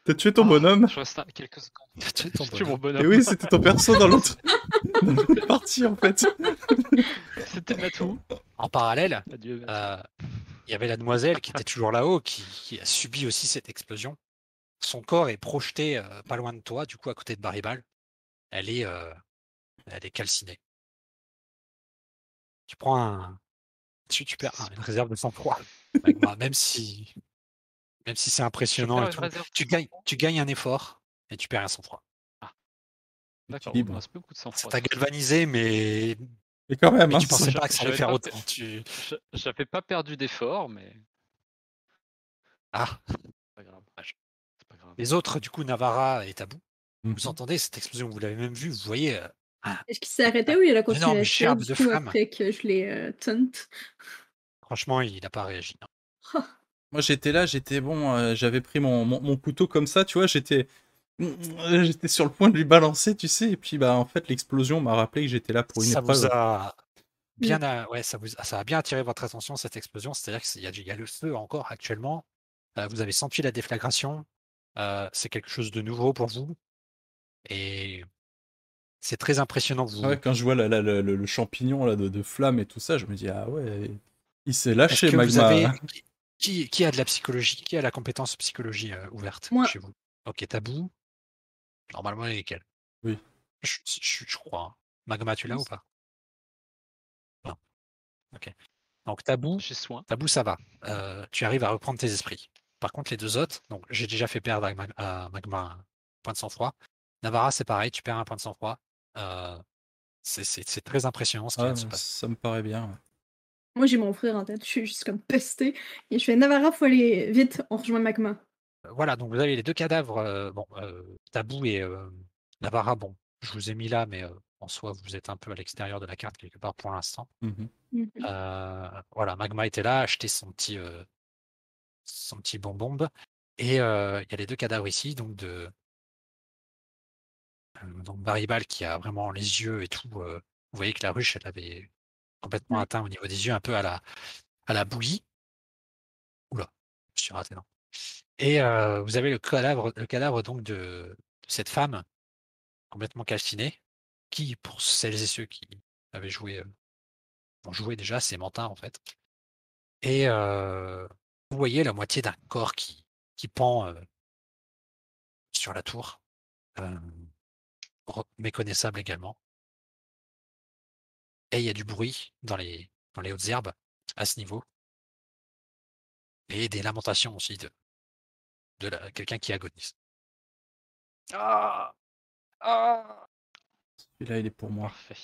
T'as tué ton Oh, bonhomme Je reste là quelques secondes. Tu es ton tué mon bonhomme. Et bonhomme. oui, c'était ton perso dans l'autre partie, en fait. C'était Matou. En parallèle, euh, il y avait la demoiselle qui était toujours là-haut, qui, qui a subi aussi cette explosion. Son corps est projeté euh, pas loin de toi, du coup à côté de Barribal. Elle est, euh, elle est calcinée. Tu prends un, tu, tu perds un- une réserve de sang-froid, même si, même si c'est impressionnant et tout. Tu gagnes, tu gagnes un effort et tu perds un sang-froid. D'accord, équilibre. il me reste plus beaucoup de sang Ça t'a galvanisé, mais, Mais quand même, mais hein, tu pensais pas que ça allait j'avais faire pas autant. Tu... Je- J'avais pas perdu d'effort, mais Ah, c'est pas grave. Les autres, du coup, Navarra et Tabou, Mhm. vous entendez cette explosion, vous l'avez même vu, vous voyez. euh, Est-ce qu'il s'est arrêté? ou il a continué Énorme à de flammes. après que je l'ai euh, franchement, il n'a pas réagi. Moi, j'étais là, j'étais bon, euh, j'avais pris mon, mon, mon couteau comme ça, tu vois, j'étais. J'étais sur le point de lui balancer, tu sais, et puis bah en fait l'explosion m'a rappelé que j'étais là pour une ça épreuve. vous a bien, a- ouais, ça vous, ça a bien attiré votre attention cette explosion. C'est-à-dire qu'il y, a- il y a le feu encore actuellement. Euh, vous avez senti la déflagration? Euh, c'est quelque chose de nouveau pour vous. Et c'est très impressionnant. Vous... Ouais, quand je vois la- la- la- le, le champignon là, de, de flamme et tout ça, je me dis, ah ouais, il s'est lâché, que vous Magma. avez qui, qui a de la psychologie, qui a la compétence psychologie euh, ouverte Moi. chez vous? Ok, tabou. Normalement, il est quel Oui. Je, je- je crois. hein. Magma, tu l'as ou pas? Non. Ok. Donc tabou, J'ai soin. tabou, ça va. Euh, tu arrives à reprendre tes esprits. Par contre, les deux autres, donc j'ai déjà fait perdre à, Mag- à Magma un point de sang-froid. Navarra, c'est pareil, tu perds un point de sang-froid. Euh, c'est- très impressionnant ce qui Ah, vient de se passer. ça me paraît bien. ouais. Moi, j'ai mon frère en tête. Je suis juste comme pesté. Et je fais Navarra, faut aller vite. On rejoint Magma. Euh, Voilà, donc vous avez les deux cadavres, euh, bon, euh, Tabou et euh, Navarra, bon, je vous ai mis là, mais euh, en soi, vous êtes un peu à l'extérieur de la carte quelque part pour l'instant. Mhm. Euh, voilà, Magma était là, acheté son petit, euh, son petit bonbon. Et euh, il y a les deux cadavres ici, donc de donc Baribal qui a vraiment les yeux et tout. euh, vous voyez que la ruche, elle avait complètement atteint au niveau des yeux, un peu à la, à la bouillie. Oula, je suis raté, non. Et euh, vous avez le cadavre, le cadavre donc de, de cette femme complètement calcinée, qui, pour celles et ceux qui avaient joué, ont joué déjà, c'est Mantin en fait. Et euh, vous voyez la moitié d'un corps qui, qui pend euh, sur la tour, euh, méconnaissable également. Et il y a du bruit dans les, dans les hautes herbes à ce niveau. Et des lamentations aussi de, de quelqu'un qui agonise. Ah Ah Celui-là, il est pour moi. Parfait.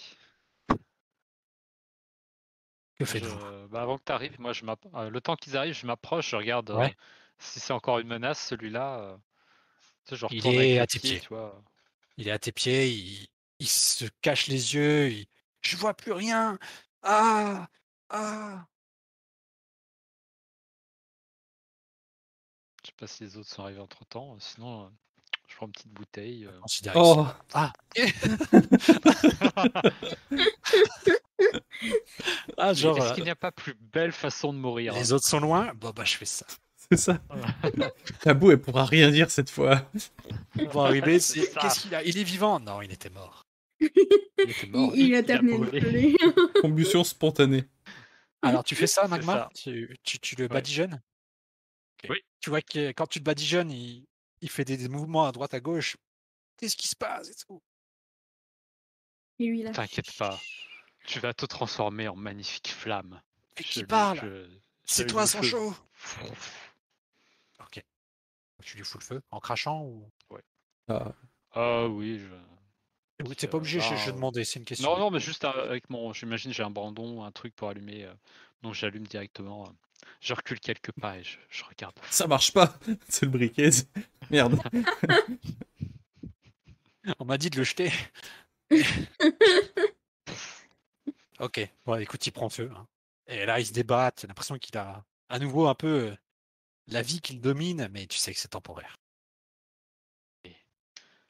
Que faites-vous? bah, avant que tu arrives, moi, je euh, le temps qu'ils arrivent, je m'approche, je regarde euh, si c'est encore une menace, celui-là. euh, tu sais, je Il est à tes pied, pieds. tu vois. Il est à tes pieds, il, il se cache les yeux, il... je vois plus rien. Ah Ah Je sais pas si les autres sont arrivés entre temps. Sinon, une petite bouteille. euh. Oh Ah Ah, genre, Est-ce euh, qu'il n'y a pas plus belle façon de mourir les autres sont loin? Bon, bah, je fais ça. C'est ça. Tabou, elle pourra rien dire cette fois. Ils vont arriver. Qu'est-ce qu'il a? Il est vivant? Non, il était mort. Il était Il, mort. il a terminé de brûlé. brûler. Combustion spontanée. Alors, tu fais ça, Magma? ça. tu, tu, tu le Ouais. badigeonnes? Ok. Oui. Tu vois que quand tu le badigeonnes, il, il fait des, des mouvements à droite, à gauche. Qu'est-ce qui se passe et tout? Et lui, là. T'inquiète pas. Tu vas te transformer en magnifique flamme. Qui parle? C'est toi, sans chaud Ok. Tu lui fous le feu? En crachant ou? Ah, Ah oui, je... ou t'es Euh, pas obligé, je, je demandais, c'est une question. Non, non, mais juste euh, avec mon. J'imagine j'ai un brandon, un truc pour allumer. Donc j'allume directement. euh. Je recule quelques pas et je, je regarde. ça marche pas. C'est le briquet. Merde. On m'a dit de le jeter. ok, bon, écoute, il prend feu. hein. Et là, il se débat. T'as l'impression qu'il a à nouveau un peu euh, la vie qu'il domine, mais tu sais que c'est temporaire. Et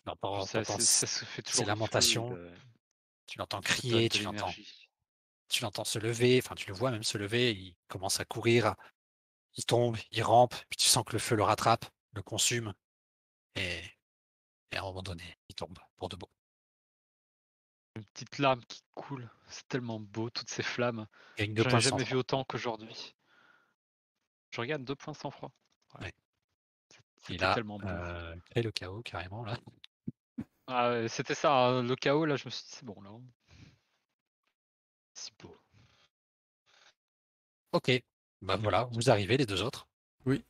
T'entends- ça, c'est- ça se fait toujours. ces du feu, lamentations, de- tu l'entends crier, tu l'entends. Tu l'entends se lever, enfin tu le vois même se lever, il commence à courir, il tombe, il rampe, puis tu sens que le feu le rattrape, le consume, et, et à un moment donné, il tombe pour de bon. Une petite larme qui coule. C'est tellement beau, toutes ces flammes. J'en ai jamais vu autant qu'aujourd'hui. Je regarde deux points sans froid. Ouais. C'est- tellement beau. euh, créé le chaos carrément là. Ah, c'était ça, hein, le chaos là, je me suis dit c'est bon là. C'est beau. Ok, bah voilà, vous arrivez les deux autres. Oui.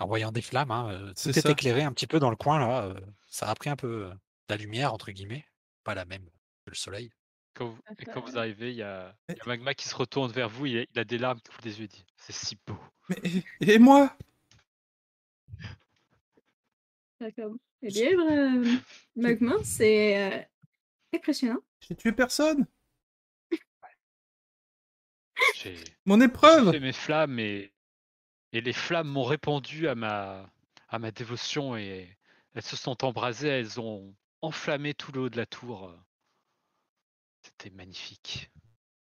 En voyant des flammes, hein, euh, tout C'est est éclairé un petit peu dans le coin là. euh, ça a pris un peu euh, la lumière entre guillemets, pas la même que le soleil. Quand vous, et quand vous Euh, arrivez, il y a, il y a Magma qui se retourne vers vous, il a, il a des larmes qui coulent des yeux, il dit c'est si beau. Mais, et, et moi? D'accord. Eh bien, euh, Magma, c'est euh, impressionnant. J'ai tué personne? J'ai Mon j'ai épreuve. fait mes flammes et, et les flammes m'ont répandu à ma, à ma dévotion et elles se sont embrasées, elles ont enflammé tout le haut de la tour. C'était magnifique.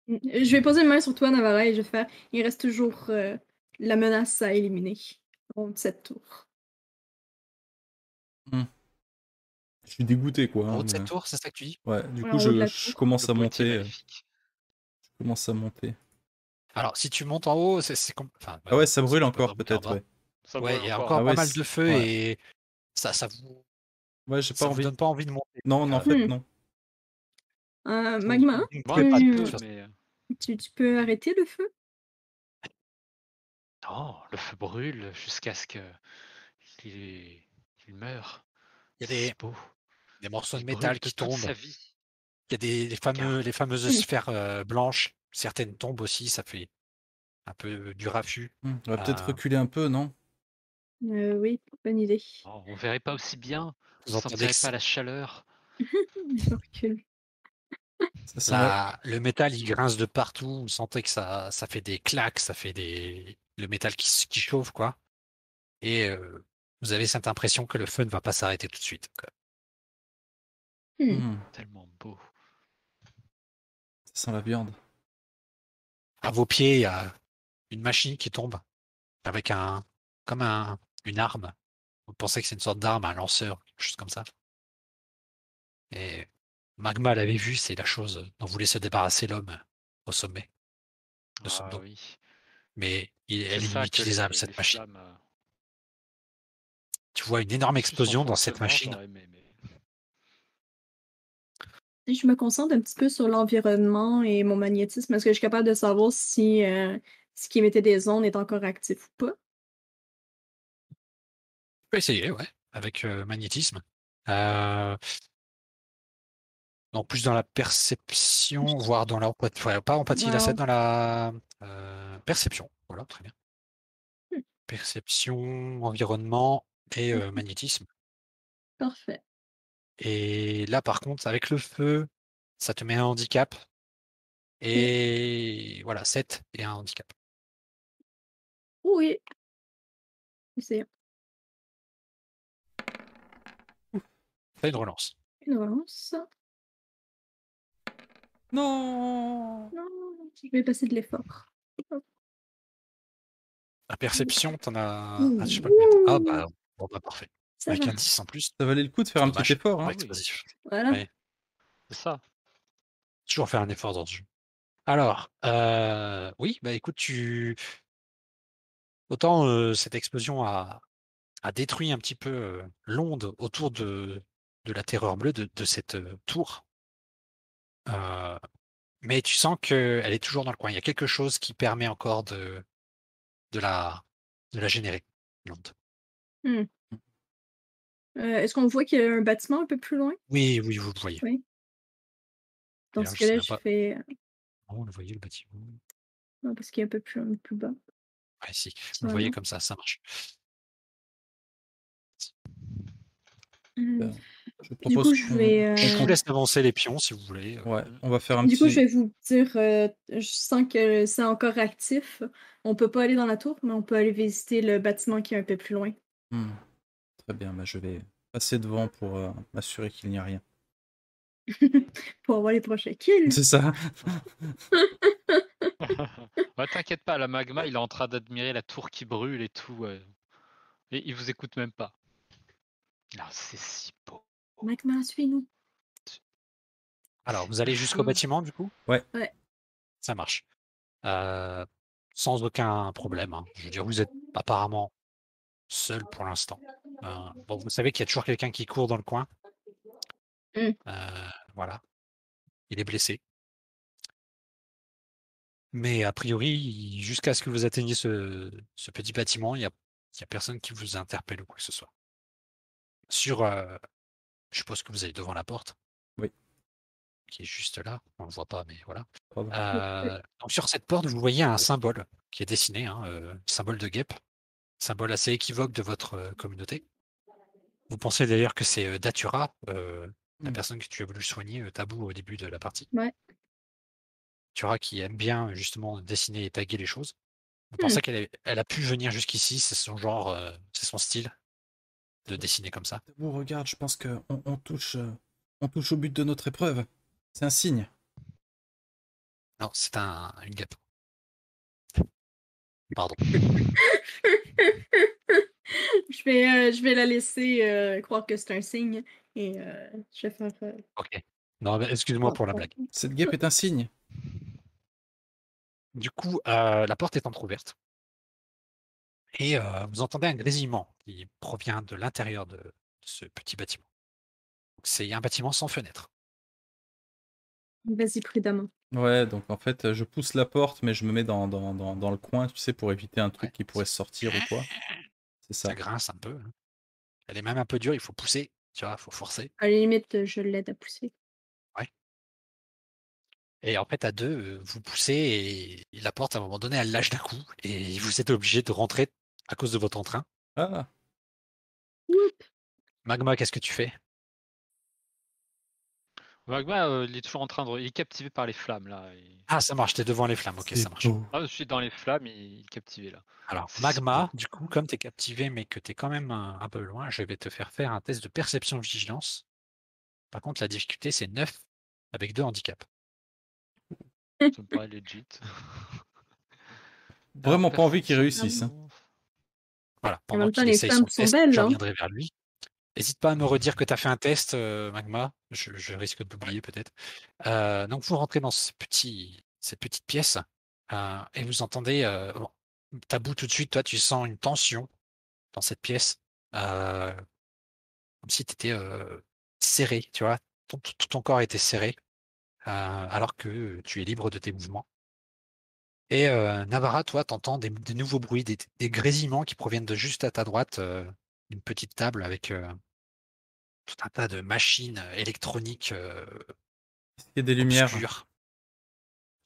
Je vais poser une main sur toi, Navarra, et je vais faire. Il reste toujours euh, la menace à éliminer. Donc, cette tour. Je suis dégoûté, quoi. En hein, haut de mais- cette tour, c'est ça que tu dis? Ouais, du Ouais, coup, de je, je commence Le à monter. Je commence à monter. Alors, si tu montes en haut, c'est enfin, Ah ouais, ça brûle encore, peut-être, ouais. Il y a encore. Ah pas ouais, mal de feu ouais. et ça, ça vous, Ouais, j'ai ça pas vous envie. donne pas envie de monter. Non, non, en fait, Hmm. non. Euh, Magma, tu- mais... euh, tu, tu peux arrêter le feu? Non, le feu brûle jusqu'à ce que il, il meure. Il y a des, si beau. des morceaux de Il métal qui tombent. sa vie. Il y a des, les, fameux, les fameuses Hmm. sphères euh, blanches. Certaines tombent aussi, ça fait un peu du raffut. Hmm, On va peut-être reculer un peu, non? Euh, oui, bonne idée. Oh, on verrait pas aussi bien. Vous On entendez sentirait pas la chaleur. Je recule. Ça la- le métal, il grince de partout. Vous sentez que ça, ça fait des claques, ça fait des... le métal qui, qui chauffe, quoi. Et euh, vous avez cette impression que le feu ne va pas s'arrêter tout de suite. quoi. Hmm. Hmm, Tellement beau. Ça sent la viande. À vos pieds, il y a une machine qui tombe avec un, comme un, une arme. Vous pensez que c'est une sorte d'arme, un lanceur, quelque chose comme ça. Et Magma l'avait vu, c'est la chose dont voulait se débarrasser l'homme au sommet de son Ah oui. Mais il, C'est elle est inutilisable, cette machine. flammes, euh, Tu vois une énorme explosion dans cette machine. aimé, Je me concentre un petit peu sur l'environnement et mon magnétisme. Est-ce que je suis capable de savoir si euh, ce qui émettait des ondes est encore actif ou pas? Tu peux essayer, ouais, avec euh, magnétisme. Euh, Donc plus dans la perception, voire dans l'empathie. Ouais, pas empathie, Ouais. c'est dans la euh, perception. Voilà, très bien. Hmm. Perception, environnement et euh, magnétisme. Parfait. Et là, par contre, avec le feu, ça te met un handicap. Et voilà, 7 et un handicap. Oui. C'est Fais une relance. une relance. Non Non, je vais passer de l'effort. La perception, t'en as. Ah, je sais pas combien Ah, bah, bon, bah, parfait. Ça Avec va. un 10 en plus. Ça valait le coup de faire un petit effort, hein Ouais. Voilà. Ouais. C'est ça. Toujours faire un effort dans ce jeu. Alors, euh, oui, bah écoute, tu. Autant euh, cette explosion a, a détruit un petit peu euh, l'onde autour de, de la terreur bleue, de, de cette euh, tour. Euh, mais tu sens qu'elle est toujours dans le coin. Il y a quelque chose qui permet encore de, de, la, de la générer, l'onde. Euh, Est-ce qu'on voit qu'il y a un bâtiment un peu plus loin? Oui, oui, vous le voyez. Oui. Dans D'ailleurs, ce je cas-là, je pas- fais. Oh, vous le voyez le bâtiment. Non, parce qu'il est un peu plus, un peu plus bas. Ouais, si, vous le voyez Voilà. comme ça, ça marche. Euh, Ben, Je Du propose coup, je qu'on- vais. euh, Je vous laisse avancer les pions si vous voulez. euh. Ouais, on va faire un Du coup, petit... je vais vous dire, euh, je sens que c'est encore actif. On peut pas aller dans la tour, mais on peut aller visiter le bâtiment qui est un peu plus loin. Hmm. Très bien, bah, je vais passer devant pour euh, m'assurer qu'il n'y a rien. Pour avoir les prochains kills. C'est ça ouais, t'inquiète pas, la magma, il est en train d'admirer la tour qui brûle et tout. Et il vous écoute même pas. Ah, c'est si beau. Magma, suis-nous. Alors, vous allez jusqu'au bâtiment, du coup? Ouais. Ouais. Ça marche. Euh, sans aucun problème. hein. Je veux dire, vous êtes apparemment seul pour l'instant. Euh, bon, vous savez qu'il y a toujours quelqu'un qui court dans le coin. Mm. Euh, voilà. Il est blessé. Mais a priori, jusqu'à ce que vous atteigniez ce, ce petit bâtiment, il n'y a, il y a personne qui vous interpelle ou quoi que ce soit. Sur, euh, je suppose que vous allez devant la porte. Oui. Qui est juste là. On ne le voit pas, mais voilà. Euh, donc sur cette porte, vous voyez un symbole qui est dessiné, hein, euh, symbole de guêpe, symbole assez équivoque de votre euh, communauté. Vous pensez d'ailleurs que c'est euh, Datura, euh, la Mm. personne que tu as voulu soigner, Tabou, au début de la partie? Ouais. Datura qui aime bien justement dessiner et taguer les choses. Vous pensez qu'elle elle a pu venir jusqu'ici, c'est son genre, euh, c'est son style de dessiner comme ça? Vous regarde, je pense qu'on on touche, on touche au but de notre épreuve. C'est un signe. Non, c'est un, une guêpe. Pardon. Je vais, euh, je vais la laisser euh, croire que c'est un signe. et euh, je vais faire. euh, Ok. Non, mais excuse-moi pour la oh, blague. Cette guêpe est un signe. Du coup, euh, la porte est entrouverte. Et euh, vous entendez un grésillement qui provient de l'intérieur de ce petit bâtiment. Donc, C'est un bâtiment sans fenêtre. Vas-y prudemment. Ouais, donc en fait, je pousse la porte, mais je me mets dans, dans, dans, dans le coin, tu sais, pour éviter un truc Ouais. qui pourrait sortir ou quoi. C'est ça. Ça grince un peu. hein. Elle est même un peu dure, il faut pousser, tu vois, il faut forcer. À la limite, je l'aide à pousser. Et en fait, à deux, vous poussez et la porte, à un moment donné, elle lâche d'un coup et vous êtes obligé de rentrer à cause de votre entrain. Ah, Magma, qu'est-ce que tu fais? Magma, euh, il est toujours en train de. Il est captivé par les flammes là. Il- Ah, ça marche, t'es devant les flammes, ok, ça marche. beau. Ah, je suis dans les flammes, il est captivé là. Alors, Magma, du coup, comme t'es captivé mais que t'es quand même un, un peu loin, je vais te faire faire un test de perception vigilance. Par contre, la difficulté, c'est 9 avec deux handicaps. Ça me paraît legit. Vraiment pas envie qu'il réussisse. hein. Voilà, En pendant qu'il les essaye flammes son sont test, belles, je hein. reviendrai vers lui. N'hésite pas à me redire que tu as fait un test, euh, Magma. Je, je risque d'oublier peut-être. Euh, donc vous rentrez dans ce petit, cette petite pièce euh, et vous entendez, euh, bon, Tabou tout de suite, toi tu sens une tension dans cette pièce, euh, comme si tu étais serré, tu vois. Ton- tout, tout ton corps était serré, euh, alors que tu es libre de tes mouvements. Et euh, Navarra, toi, t'entends des, des nouveaux bruits, des, des grésillements qui proviennent de juste à ta droite, euh, une petite table avec euh, tout un tas de machines électroniques euh, Il y a des lumières. obscures.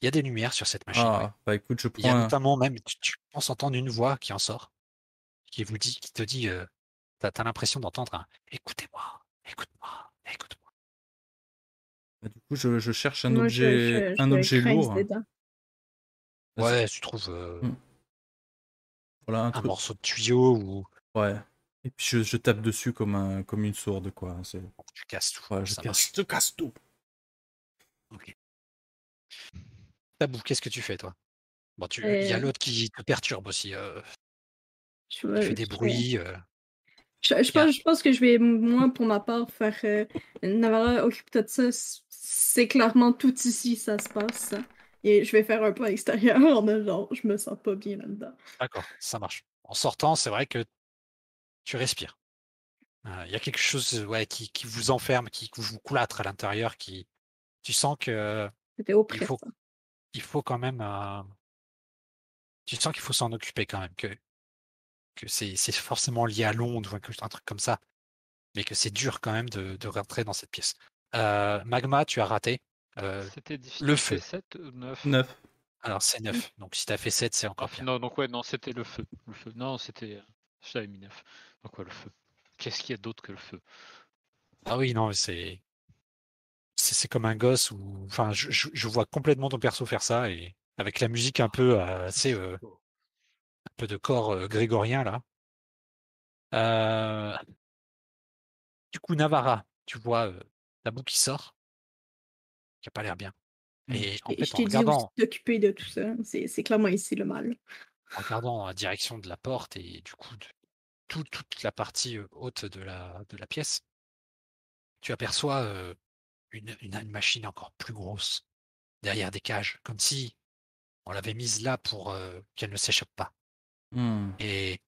Il y a des lumières sur cette machine. ouais. Ah, bah écoute, je Il y a prends un... notamment même, tu, tu penses entendre une voix qui en sort, qui vous dit, qui te dit, euh, t'as as, l'impression d'entendre un écoutez-moi, écoute-moi, écoute-moi. bah, du coup, je, je cherche un Moi, objet, je- je un objet lourd. Ouais, tu trouves euh, Hmm. Voilà, un un truc. morceau de tuyau ou Ouais. Et puis je, je tape dessus comme, un, comme une sourde, quoi. C'est... tu casses tout. Ouais, je ça marche. casse, je casse tout. Tabou, qu'est-ce que tu fais, toi? Bon, tu, il y a Euh, l'autre qui te perturbe aussi. euh, Je, il vais- fait des bruits. euh, Je, je pense, je pense que je vais, moi, pour ma part, faire. Euh, Navarra, occupe-toi de ça. C'est clairement tout ici, ça se passe. Et je vais faire un pas à l'extérieur en genre, je me sens pas bien là-dedans. D'accord, ça marche. En sortant, c'est vrai que tu respires. Euh, Il y a quelque chose ouais, qui, qui vous enferme, qui vous coulâtre à l'intérieur, qui tu sens que C'était il faut, il faut quand même. euh, tu sens qu'il faut s'en occuper quand même, que, que c'est c'est forcément lié à l'onde ou un, un truc comme ça, mais que c'est dur quand même de, de rentrer dans cette pièce. Euh, Magma, tu as raté. Euh, C'était le difficile. feu. 7 ou 9 Neuf. alors c'est 9, donc si tu as fait 7, c'est encore pire. Non, donc ouais, non, c'était le feu. Le feu. Non, c'était. J'avais mis 9. Ouais, le feu? Qu'est-ce qu'il y a d'autre que le feu? Ah oui, non, c'est. C'est comme un gosse ou. Enfin, je, je- je vois complètement ton perso faire ça et avec la musique un peu euh, assez. euh, un peu de corps euh, grégorien là. Euh, Du coup, Navarra, tu vois euh, Tabou qui sort, qui a pas l'air bien. Mm. Et en fait, je en t'ai dit aussi regardant, de t'occuper de tout ça. C'est c'est clairement ici le mal. en regardant la direction de la porte et du coup de tout- toute la partie haute de la, de la pièce, tu aperçois euh, une, une, une machine encore plus grosse derrière des cages, comme si on l'avait mise là pour euh, qu'elle ne s'échappe pas. Hmm. Et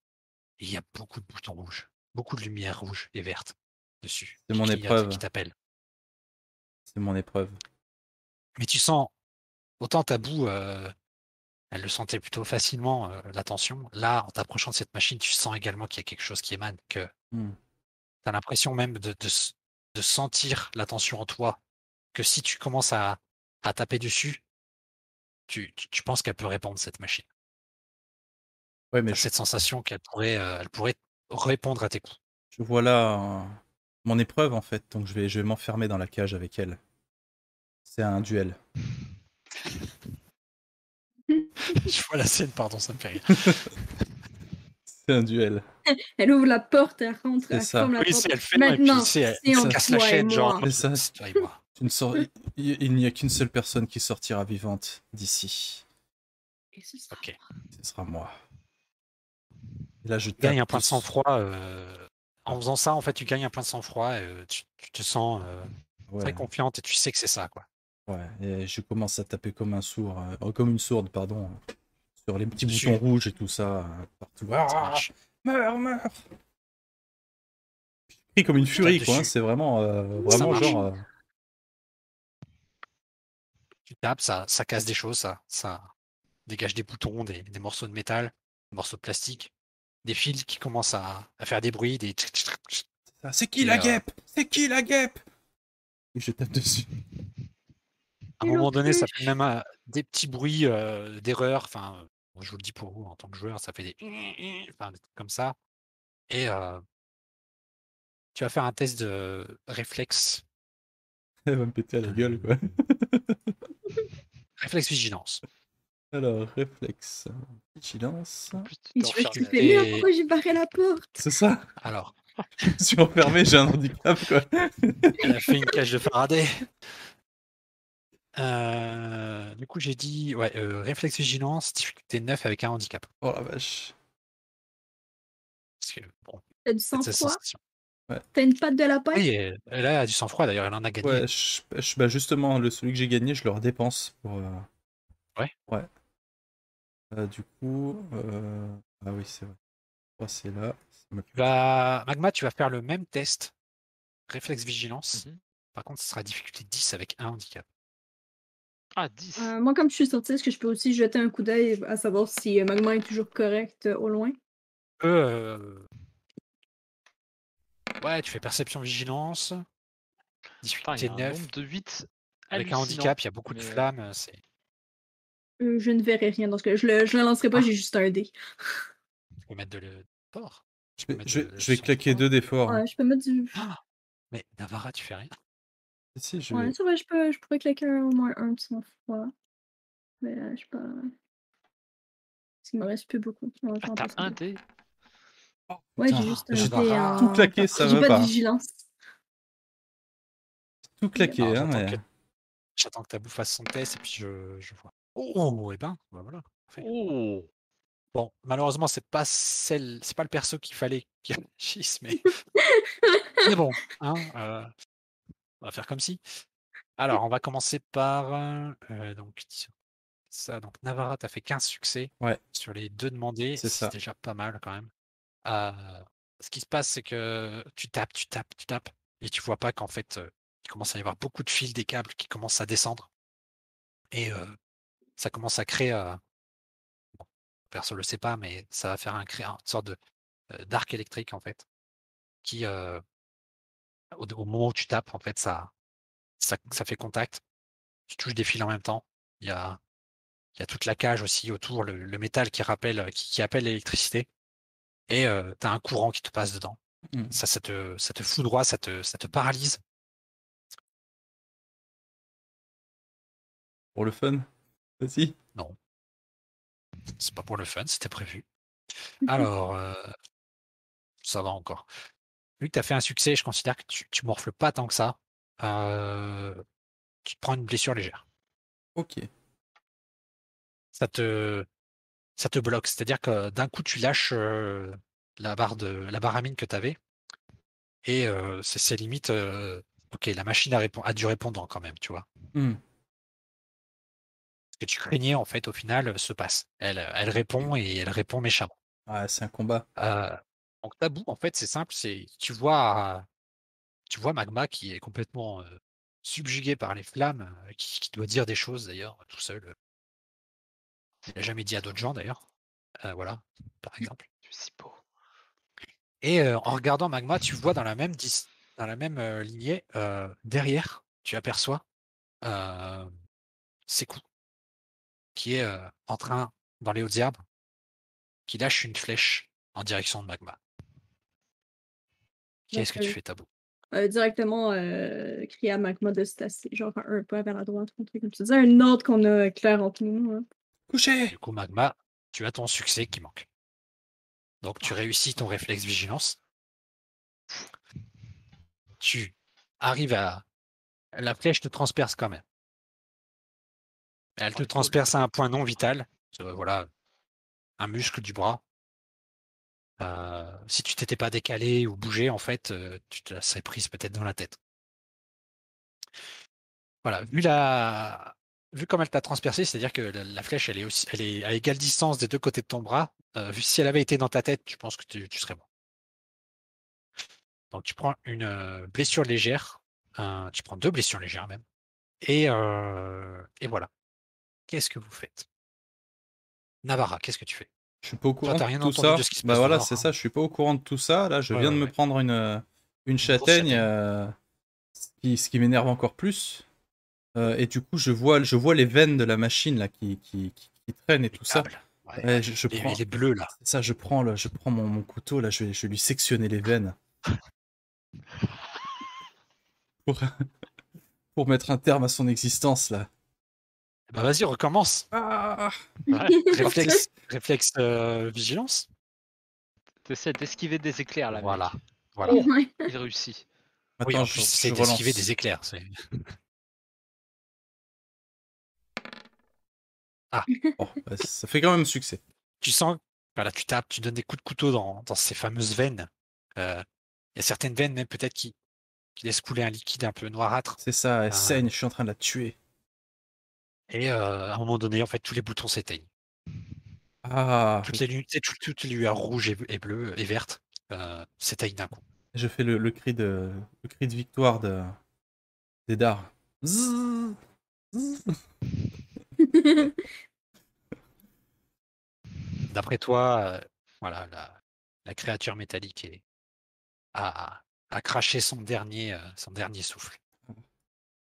il y a beaucoup de boutons rouges, beaucoup de lumière rouge et verte dessus. C'est mon épreuve. Qui t'appelle. C'est mon épreuve. Mais tu sens, autant tabou, euh, elle le sentait plutôt facilement, euh, la tension. Là, en t'approchant de cette machine, tu sens également qu'il y a quelque chose qui émane, que Hmm. tu as l'impression même de, de, s- de sentir la tension en toi, que si tu commences à, à taper dessus, tu, tu, tu penses qu'elle peut répondre, cette machine. Ouais, mais je, cette sensation qu'elle pourrait, euh, elle pourrait répondre à tes coups. je vois là euh, mon épreuve en fait, donc je vais, je vais m'enfermer dans la cage avec elle. C'est un duel. Je vois la scène, pardon, ça me fait rire. C'est un duel. Elle ouvre la porte, elle rentre, elle ça. ferme la Oui, porte. elle fait, et puis Maintenant, elle, casse la chaîne, genre. moi. Ça. c'est toi et moi. Tu ne sors- il, il n'y a qu'une seule personne qui sortira vivante d'ici. Et ce sera Ok. Ce sera moi. Et là, je tape Gagne un point de sang-froid, euh, En faisant ça, en fait, tu gagnes un point de sang-froid et euh, tu, tu te sens euh, Ouais, très confiante et tu sais que c'est ça, quoi. Ouais. Et je commence à taper comme un sourd, euh, comme une sourde, pardon, sur les petits boutons rouges et tout ça, euh, partout. Ah, meurs, meurs Je crie comme une furie, quoi. hein. C'est vraiment, euh, vraiment genre. Tu tapes, ça, ça casse des choses, ça, ça dégage des boutons, des, des morceaux de métal, des morceaux de plastique, des fils qui commencent à, à faire des bruits, des. C'est qui Et, la guêpe? C'est qui la guêpe? Et je tape dessus. À un moment donné, ça fait même euh, des petits bruits euh, d'erreur. Enfin, je vous le dis pour vous en tant que joueur, ça fait des, enfin, des trucs comme ça. Et euh, tu vas faire un test de réflexe, Elle va me péter à la gueule, quoi. réflexe vigilance. Alors, réflexe. Vigilance. Tu tu fais, Et- pourquoi j'ai barré la porte? C'est ça Alors, Je suis enfermé, j'ai un handicap, quoi. elle a fait une cage de Faraday. Euh, du coup, j'ai dit ouais, euh, réflexe vigilance, difficulté 9 avec un handicap. Oh la vache. Parce que, bon, T'as du sang-froid? T'as une patte de lapin Oui, elle, elle a du sang-froid d'ailleurs, elle en a gagné. Ouais, je- je- bah justement, le, celui que j'ai gagné, je le redépense pour. euh, Ouais. Ouais. Euh, du coup. euh, Ah oui, c'est vrai. Je crois que c'est là. Vas- Magma, tu vas faire le même test, réflexe vigilance. Mhm. Par contre, ce sera difficulté 10 avec un handicap. Ah, 10. Euh, Moi, comme je suis sortie, est-ce que je peux aussi jeter un coup d'œil à savoir si euh, Magma est toujours correct euh, au loin? Euh, Ouais, tu fais perception vigilance. Putain, il y Difficulté a un 9. nombre de 8 Avec un handicap, il y a beaucoup de mais, flammes. euh, C'est Je ne verrai rien dans ce cas. Je le, je le lancerai pas, Ah. j'ai juste un dé. Tu peux mettre de le fort. Je peux vais, mettre je de- vais- de je vais claquer deux d'efforts. hein. Ouais, je peux mettre du. Mais Navara, tu fais rien. Si, je Ouais, vais- c'est vrai, je, peux, je pourrais claquer un- au moins un de sang-froid. Mais euh, je sais pas. Parce qu'il me reste plus beaucoup. Ouais, Ah, j'en t'as passe un deux. dé Ouais, Putain, j'ai juste un j'ai dé Navara. en. tout claqué, ça J'ai va pas pas. de vigilance. Tout claqué, hein, j'attends mais. que- J'attends que Tabou fasse son test et puis je, je vois. Oh, et ben, bah voilà. Oh Bon, malheureusement, c'est pas celle, c'est pas le perso qu'il fallait qu'il réagisse, mais. mais bon, hein, euh, on va faire comme si. Alors, on va commencer par. euh, donc, ça, donc Navara, t'as fait 15 succès Ouais. sur les deux demandés. C'est ça. déjà pas mal quand même. Euh, ce qui se passe, c'est que tu tapes, tu tapes, tu tapes, et tu vois pas qu'en fait, euh, il commence à y avoir beaucoup de fils, des câbles qui commencent à descendre. Et euh, ça commence à créer. euh, bon, perso le sait pas, mais ça va faire un, créer une sorte de euh, d'arc électrique en fait, qui euh, au, au moment où tu tapes, en fait, ça, ça, ça fait contact. Tu touches des fils en même temps. Il y a, il y a toute la cage aussi autour, le, le métal qui rappelle, qui, qui appelle l'électricité. Et tu as un courant qui te passe dedans. Mm. Ça, ça te, ça te foudroie, ça te, ça te paralyse. Pour le fun Vas-y. C'est pas pour le fun, c'était prévu. Alors, euh, ça va encore. Vu que tu as fait un succès, je considère que tu, tu morfles pas tant que ça. Euh, tu te prends une blessure légère. Ok. Ça te, ça te bloque. C'est-à-dire que d'un coup, tu lâches euh, la barre de la barre à mine que tu avais. Et euh, c'est limite. euh, ok, la machine a, a du répondant quand même, tu vois. Hmm. Ce que tu craignais, en fait, au final, se passe. Elle, elle répond et elle répond méchamment. Ah, c'est un combat. Donc tabou, en fait, c'est simple, c'est tu vois, tu vois Magma qui est complètement euh, subjugué par les flammes, euh, qui, qui doit dire des choses d'ailleurs tout seul. Il n'a jamais dit à d'autres gens d'ailleurs. Euh, voilà, par exemple. Es si beau. Et en regardant Magma, tu vois dans la même dans la même lignée derrière, tu aperçois Sekou qui est en train dans les hautes herbes, qui lâche une flèche en direction de Magma. Qu'est-ce que tu fais, Tabou? Euh, directement euh, crier à Magma de se tasser, genre un pas vers la droite, un truc comme ça. C'est un ordre qu'on a clair entre nous. hein. Couché Du coup, Magma, tu as ton succès qui manque. Donc, tu réussis ton réflexe vigilance. Tu arrives à. La flèche te transperce quand même. Elle te transperce à un point non vital. Euh, Voilà, un muscle du bras. Euh, si tu t'étais pas décalé ou bougé, en fait, euh, tu te la serais prise peut-être dans la tête. Voilà, vu la, vu comme elle t'a transpercé, c'est-à-dire que la, flèche, elle est aussi, elle est à égale distance des deux côtés de ton bras. euh, si elle avait été dans ta tête, tu penses que tu, serais mort. Donc tu prends une euh, blessure légère, tu prends deux blessures légères même, et, et voilà. Qu'est-ce que vous faites? Navarra, qu'est-ce que tu fais? Je suis pas au courant de tout ça. de ce qui se bah voilà, c'est hein. ça. Je suis pas au courant de tout ça. Là, je Ouais, viens de me ouais. prendre une une châtaigne, euh, ce qui, ce qui m'énerve encore plus. Euh, et du coup, je vois, je vois les veines de la machine là qui, qui, qui, qui traînent et tout ça. Je, je les, prends, les bleus là. ça, je prends, là, je prends mon, mon couteau là, je vais, je vais lui sectionner les veines pour, pour mettre un terme à son existence là. Bah vas-y, recommence. Ah Ouais. Réflexe, réflexe euh, vigilance. T'essaies d'esquiver des éclairs là. mec. Voilà. Voilà. Ouais. Il réussit. Oui, Attends, en je, plus, c'est d'esquiver des éclairs. c'est- Oh, bah, ça fait quand même succès. Tu sens, voilà, tu tapes, tu donnes des coups de couteau dans, dans ces fameuses veines. Euh, Il y a certaines veines même peut-être qui, qui laissent couler un liquide un peu noirâtre. C'est ça, elle Ah. saigne, je suis en train de la tuer. Et euh, à un moment donné, en fait, tous les boutons s'éteignent. Ah, Toutes les, toutes, toutes les lueurs rouges et, et bleues et vertes euh, s'éteignent d'un coup. je fais le, le cri de le cri de victoire de des dards. D'après toi, euh, voilà, la, la créature métallique est, a, a craché son dernier, euh, son dernier souffle.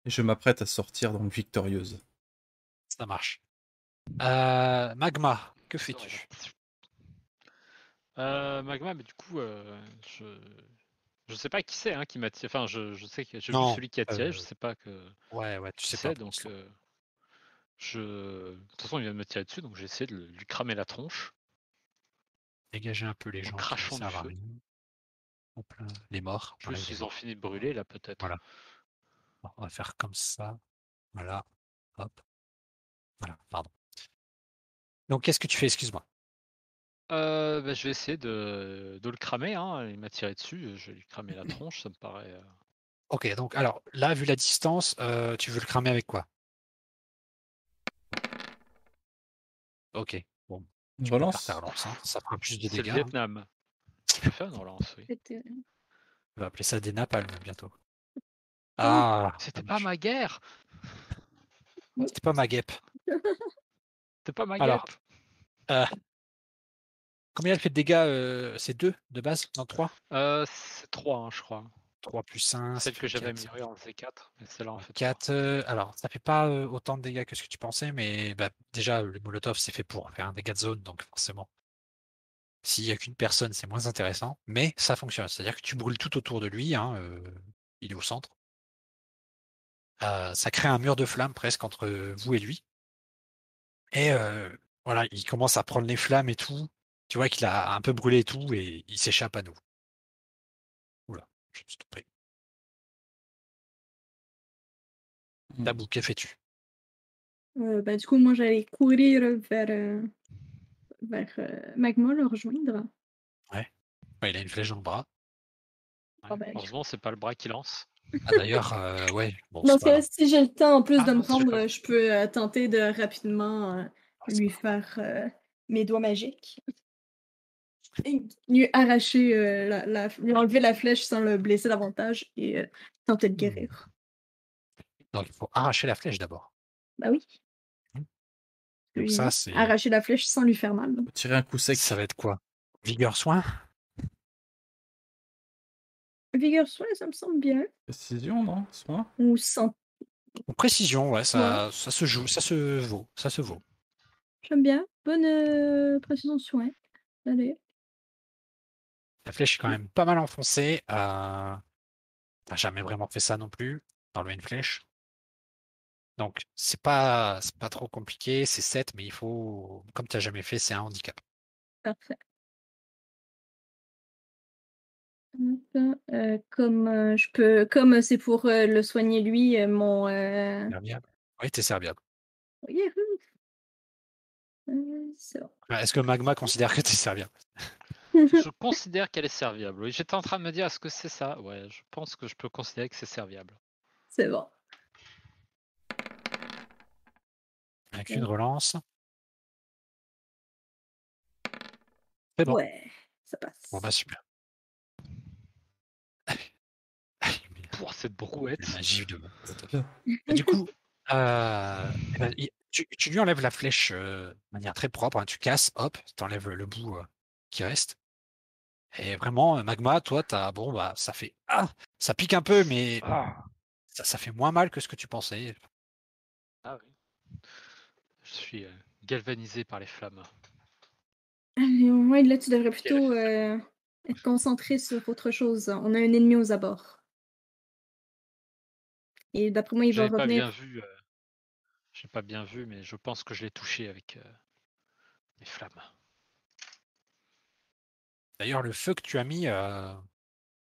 Et je m'apprête à sortir donc victorieuse. Ça marche. Euh, Magma, que fais-tu? Euh, Magma, mais du coup, euh, je je sais pas qui c'est hein, qui m'a tiré. Enfin, je, je sais que j'ai vu celui qui a tiré, je sais pas que Ouais, ouais, tu sais pas. donc je. De toute façon, il vient de me tirer dessus, donc j'ai essayé de lui cramer la tronche. Dégager un peu les gens ne du feu. rien. Hop là, les morts. Plus, ils ont fini de brûler là, peut-être. Voilà. Bon, on va faire comme ça. Voilà. Hop. Voilà, pardon. Donc, qu'est-ce que tu fais? Excuse-moi. Euh, bah, je vais essayer de, de le cramer. Hein. Il m'a tiré dessus, je vais lui cramer la tronche, ça me paraît. euh, Ok, donc, alors, là, vu la distance, euh, tu veux le cramer avec quoi? Ok, bon. Tu peux faire relance? ta relance, hein, Ça fera plus de C'est le dégâts. Vietnam. Je une relance, oui. C'était- On va appeler ça des napalms bientôt. Ah, C'était pas ma guerre C'était pas ma guêpe. C'était pas ma Alors, Euh, combien elle fait de dégâts euh, C'est 2 de base Non, 3 euh, C'est 3, je crois. 3 plus 1, Celle que j'avais améliorée en C4, mais celle-là en fait. 4. alors, ça fait pas euh, autant de dégâts que ce que tu pensais, mais bah, déjà, le molotov, c'est fait pour faire un dégât de zone, donc forcément, s'il n'y a qu'une personne, c'est moins intéressant, mais ça fonctionne. C'est-à-dire que tu brûles tout autour de lui, hein, euh, il est au centre. Ça crée un mur de flammes presque entre vous et lui. Et euh, voilà, il commence à prendre les flammes et tout. Tu vois qu'il a un peu brûlé et tout, et il s'échappe à nous. Oula, je me suis trompé. Tabou, que fais-tu? Euh, ben, du coup, moi, j'allais courir vers, euh, vers euh, Magma, le rejoindre. Ouais, Il a une flèche dans le bras. Ah ben, Heureusement, c'est pas le bras qui lance. Ah, D'ailleurs, euh, ouais, bon, Dans ce si j'ai le temps en plus Ah, de me non, c'est rendre, pas- euh, je peux euh, tenter de rapidement euh, Ah, lui faire euh, mes doigts magiques. Et lui arracher, euh, la, la- lui enlever la flèche sans le blesser davantage et euh, tenter de guérir. Donc, il faut arracher la flèche d'abord. Bah oui. Hmm. Oui, Donc ça, c'est Arracher la flèche sans lui faire mal. Tirer un coup sec. ça va être quoi? Vigueur soin? Vigueur soin, ça me semble bien. Précision, non? Soin? Ou sans. Ou précision, ouais, ça, ça se joue, ça se vaut, ça se vaut. J'aime bien. Bonne euh, précision soin. Allez. La flèche est quand même pas mal enfoncée. Euh... T'as jamais vraiment fait ça non plus, d'enlever une flèche. Donc, c'est pas, c'est pas trop compliqué, c'est 7, mais il faut, comme tu n'as jamais fait, c'est un handicap. Parfait. Euh, comme euh, je peux, comme c'est pour euh, le soigner lui, euh, mon euh, Serviable. Oui, t'es serviable. Euh, bon. Ah, Est-ce que Magma considère que t'es serviable Je considère qu'elle est serviable. Oui, j'étais en train de me dire, est-ce que c'est ça? Ouais, je pense que je peux considérer que c'est serviable. C'est bon. Avec une relance. C'est bon. Ouais, ça passe. Bon bah super. Pour cette brouette. La magie de Et du coup, euh, eh ben, il- tu, tu lui enlèves la flèche euh, de manière très propre, hein, tu casses, hop, tu enlèves le bout euh, qui reste. Et vraiment, Magma, toi, t'as bon bah ça fait ah, ça pique un peu, mais Ah, ça, ça fait moins mal que ce que tu pensais. ah oui. Je suis euh, galvanisé par les flammes. Allez, ouais, là, tu devrais plutôt euh, être concentré sur autre chose. On a un ennemi aux abords. Et d'après moi, il va J'avais pas bien revenir. vu. euh, J'ai pas bien vu, mais je pense que je l'ai touché avec euh, mes flammes. D'ailleurs, le feu que tu as mis, euh,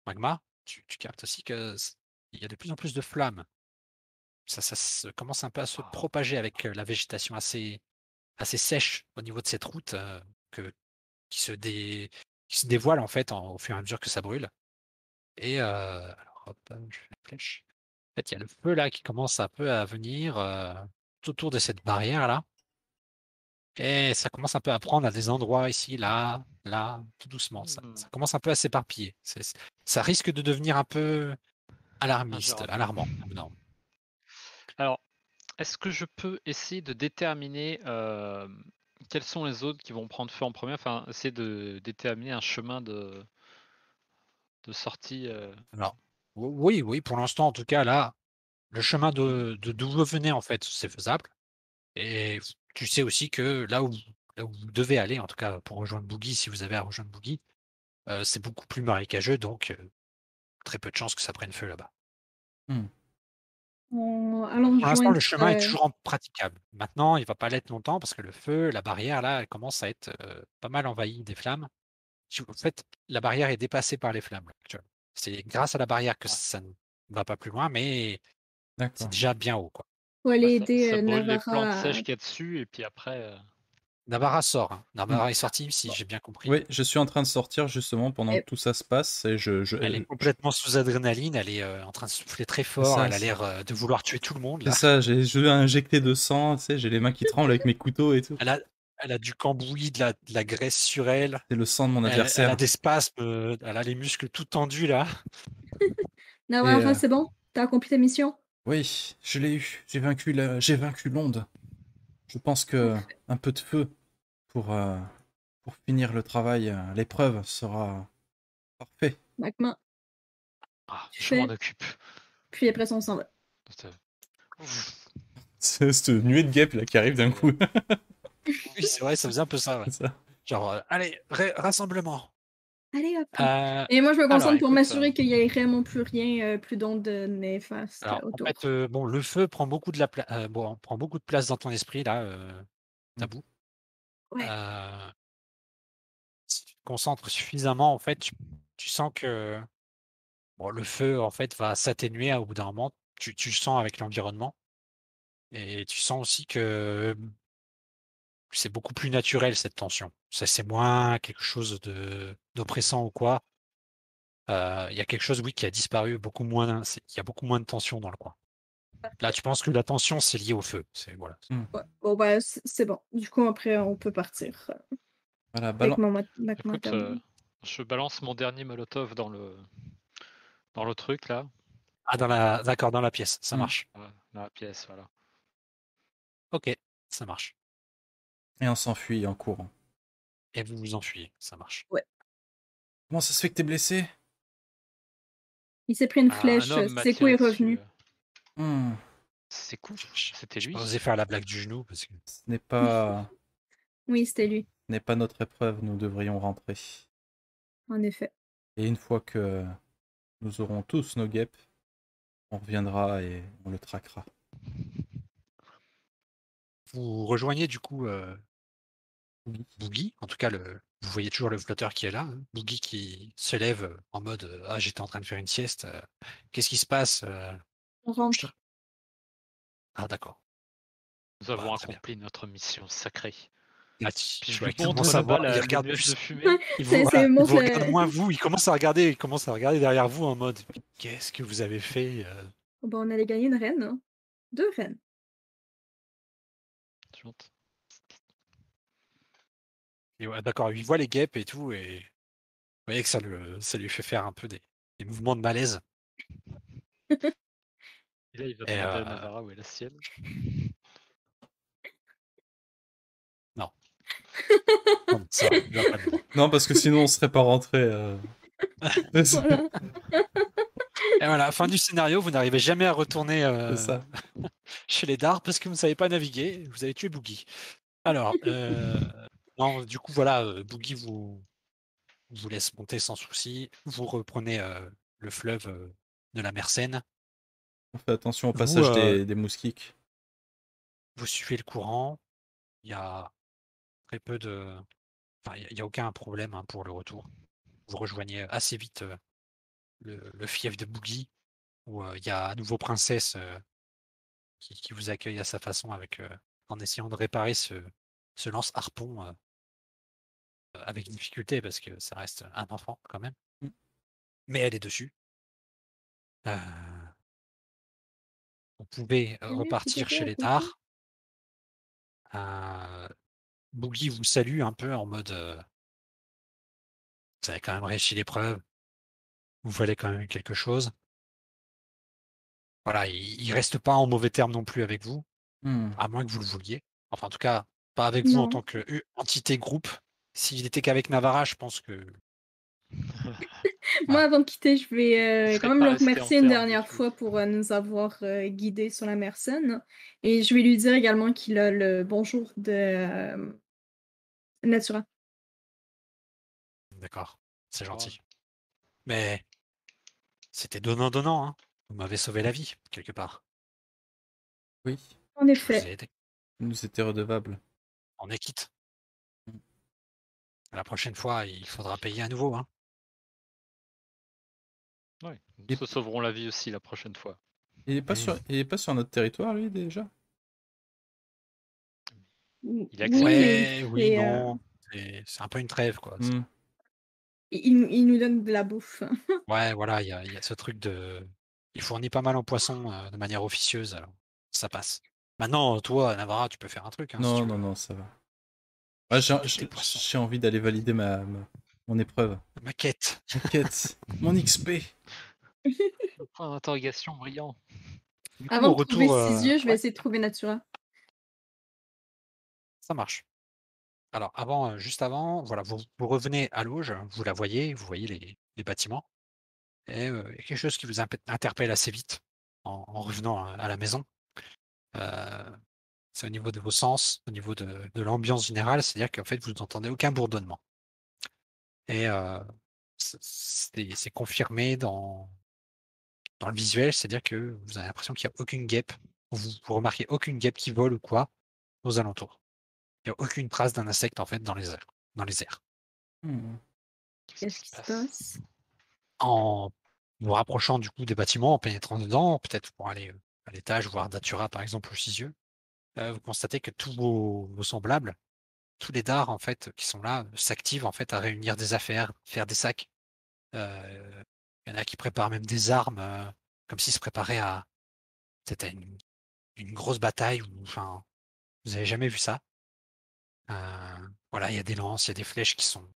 Magma, tu, tu captes aussi que c- il y a de plus en plus de flammes. Ça, ça se- commence un peu à se propager avec euh, la végétation assez, assez sèche au niveau de cette route euh, que, qui, se dé- qui se dévoile en fait en- au fur et à mesure que ça brûle. Et euh, alors, hop, je fais la flèche. En fait, il y a le feu là qui commence un peu à venir euh, tout autour de cette barrière là. Et ça commence un peu à prendre à des endroits ici, là, là, tout doucement. Ça, ça commence un peu à s'éparpiller. Ça risque de devenir un peu alarmiste, alarmant. Non. Alors, est-ce que je peux essayer de déterminer euh, quels sont les autres qui vont prendre feu en premier? Enfin, essayer de déterminer un chemin de, de sortie. euh, Alors, oui, oui, pour l'instant, en tout cas, là, le chemin de d'où vous venez, en fait, c'est faisable. Et tu sais aussi que là où, là où vous devez aller, en tout cas pour rejoindre Boogie, si vous avez à rejoindre Boogie, euh, c'est beaucoup plus marécageux, donc euh, très peu de chances que ça prenne feu là-bas. On... Allons Pour l'instant, le chemin est toujours praticable. Maintenant, il va pas l'être longtemps parce que le feu, la barrière, là, elle commence à être euh, pas mal envahie des flammes. En fait, la barrière est dépassée par les flammes. là. C'est grâce à la barrière que ça ne va pas plus loin, mais c'est déjà bien haut. Quoi. faut aller bah, ça, aider ça euh, brûle les Navarra plantes à- sèches qu'il y a dessus, et puis après. euh, Nabara sort. hein. Nabara est sortie, si j'ai bien compris. Oui, je suis en train de sortir justement pendant Et- que tout ça se passe et je. je- Elle est complètement sous adrénaline, elle est euh, en train de souffler très fort, ça, elle a l'air euh, de vouloir tuer tout le monde. C'est ça, j'ai je vais injecter de sang, tu sais, j'ai les mains qui tremblent avec mes couteaux et tout. Elle, a, elle a du cambouis, de la, de la graisse sur elle. C'est le sang de mon Elle, elle adversaire. a des spasmes, euh, elle a les muscles tout tendus là. Navarra, Et, euh, c'est bon? T'as accompli ta mission? Oui, je l'ai eu. J'ai vaincu la... j'ai vaincu l'onde. Je pense que un peu de feu pour, euh, pour finir le travail, euh, l'épreuve sera parfait. Magma. Ah, je m'en occupe. Puis après, ça, on s'en va. C'est cette nuée de guêpes là qui arrive d'un coup. Oui, c'est vrai, ça faisait un peu ça. ouais. C'est ça. Genre, euh, allez, ra- rassemblement. Allez, hop. Euh, Et moi, je me alors, concentre pour écoute, m'assurer euh, qu'il n'y ait vraiment plus rien, euh, plus d'ondes néfastes alors, en autour. fait, euh, bon, le feu prend beaucoup de la pla- euh, bon, prend beaucoup de place dans ton esprit là, euh, tabou. Ouais. Euh, si tu te concentres suffisamment, en fait, tu, tu sens que bon, le feu en fait va s'atténuer au bout d'un moment. Tu, tu le sens avec l'environnement. Et tu sens aussi que c'est beaucoup plus naturel cette tension. Ça, c'est moins quelque chose de d'oppressant ou quoi. Euh, Il y a quelque chose, oui, qui a disparu, beaucoup moins. Il y a beaucoup moins de tension dans le coin. Là, tu penses que la tension, c'est lié au feu. C'est voilà. Ouais. Bon, bah, c'est bon. Du coup, après, on peut partir. euh, Voilà, euh, je balance mon dernier molotov dans le dans le truc là, Ah, dans la, d'accord, dans la pièce, ça Hmm. marche. dans la pièce, voilà. Ok, ça marche. Et on s'enfuit en courant. Et vous vous enfuyez, ça marche. Comment ça se fait que t'es blessé? Il s'est pris une Ah, flèche. C'est tiré est dessus, revenu. euh. Hmm, C'est cool. Je- C'était J'ai lui. osé faire la blague du genou parce que Ce n'est pas, Oui, c'était lui, ce n'est pas notre épreuve, nous devrions rentrer. en effet. Et une fois que nous aurons tous nos guêpes, on reviendra et on le traquera. Vous rejoignez du coup euh. Boogie. En tout cas, le, vous voyez toujours le flotteur qui est là. hein. Boogie qui se lève euh, en mode euh, Ah, j'étais en train de faire une sieste. euh, Qu'est-ce qui se passe euh? On rentre. Ah, d'accord. Nous avons Bah, accompli notre mission sacrée. Là, tu- je vois, lui il regarde plus, de fumée. il vous, voilà, il regarde moins vous, il commence à regarder, il commence à regarder derrière vous en mode qu'est-ce que vous avez fait euh? Bon, on allait gagner une reine, hein. Deux reines. Et ouais, d'accord, il voit les guêpes et tout, et vous voyez que ça, le, ça lui fait faire un peu des, des mouvements de malaise. Et là, il va Et, demander à Navara où est la sienne. Non, ça. Non, parce que sinon on serait pas rentré. euh. Voilà. Et voilà, fin du scénario, vous n'arrivez jamais à retourner euh, ça. chez les dards parce que vous ne savez pas naviguer, vous avez tué Boogie. Alors, euh, non, du coup, voilà, euh, Boogie vous, vous laisse monter sans souci. Vous reprenez euh, le fleuve de la mer Seine. On fait attention au Vous, passage euh, des, des moustiques. Vous suivez le courant. Il y a très peu de. Enfin, il n'y a, aucun problème hein, pour le retour. Vous rejoignez assez vite euh, le, le fief de Boogie, où euh, il y a à nouveau Princesse euh, qui, qui vous accueille à sa façon avec, euh, en essayant de réparer ce, ce lance-harpon avec difficulté parce que ça reste un enfant quand même. Mm. Mais elle est dessus. Vous pouvez euh, Oui, repartir chez les. Euh, Boogie vous salue un peu en mode Vous avez quand même réussi l'épreuve. Vous valez quand même quelque chose. Voilà, il, il reste pas en mauvais termes non plus avec vous, Hmm. à moins que vous le vouliez. Enfin, en tout cas, pas avec vous en tant qu'entité groupe. S'il était qu'avec Navara, je pense que Moi, avant de quitter, je vais euh, Je quand même le remercier une terme, dernière fois pour euh, nous avoir euh, guidés sur la mer Seine. Et je vais lui dire également qu'il a le bonjour de euh, Natura. D'accord, c'est gentil. Mais c'était donnant-donnant, hein. Vous m'avez sauvé la vie, quelque part. Oui, En effet. nous étions redevables. On est quitte. Mm. La prochaine fois, il faudra payer à nouveau, hein. Ouais, nous Et- te sauverons la vie aussi la prochaine fois. Il est pas sur, il est pas sur notre territoire lui déjà? Oui, Il a il oui, fait, euh, non. C'est un peu une trêve, quoi. Hmm. Il, il nous donne de la bouffe. Ouais, voilà, il y a, il y a ce truc de. Il fournit pas mal en poissons euh, de manière officieuse, alors ça passe. Maintenant, toi, Navarra, tu peux faire un truc. Hein, Non, non, veux. non, ça va. Ouais, j'ai- envie d'aller valider ma, ma- mon épreuve. Ma quête. Ma quête, mon XP. Point d'interrogation brillant. Coup, Avant de trouver euh, six yeux, je vais ouais, essayer de trouver Natura. ça marche. Alors, avant, juste avant, voilà, vous, revenez à l'auge, vous la voyez, vous voyez les, bâtiments. Et il y a quelque chose qui vous interpelle assez vite en, en revenant à, la maison. C'est au niveau de vos sens, au niveau de, l'ambiance générale, c'est-à-dire qu'en fait, vous n'entendez aucun bourdonnement. Et c'est- confirmé dans, dans le visuel, c'est-à-dire que vous avez l'impression qu'il n'y a aucune guêpe, vous, vous remarquez aucune guêpe qui vole ou quoi aux alentours. Il n'y a aucune trace d'un insecte en fait dans les airs. Dans les airs. Hmm. Qu'est-ce qui se passe? En vous rapprochant du coup des bâtiments, en pénétrant dedans, peut-être pour aller euh, à l'étage, voir Datura par exemple ou Cisieux, euh, vous constatez que tous vos, vos semblables, tous les dards en fait qui sont là, euh, s'activent en fait à réunir des affaires, faire des sacs. Euh, Il y en a qui préparent même des armes, euh, comme s'ils se préparaient à peut-être à une, une grosse bataille ou enfin vous avez jamais vu ça. Euh, voilà, il y a des lances, il y a des flèches qui sont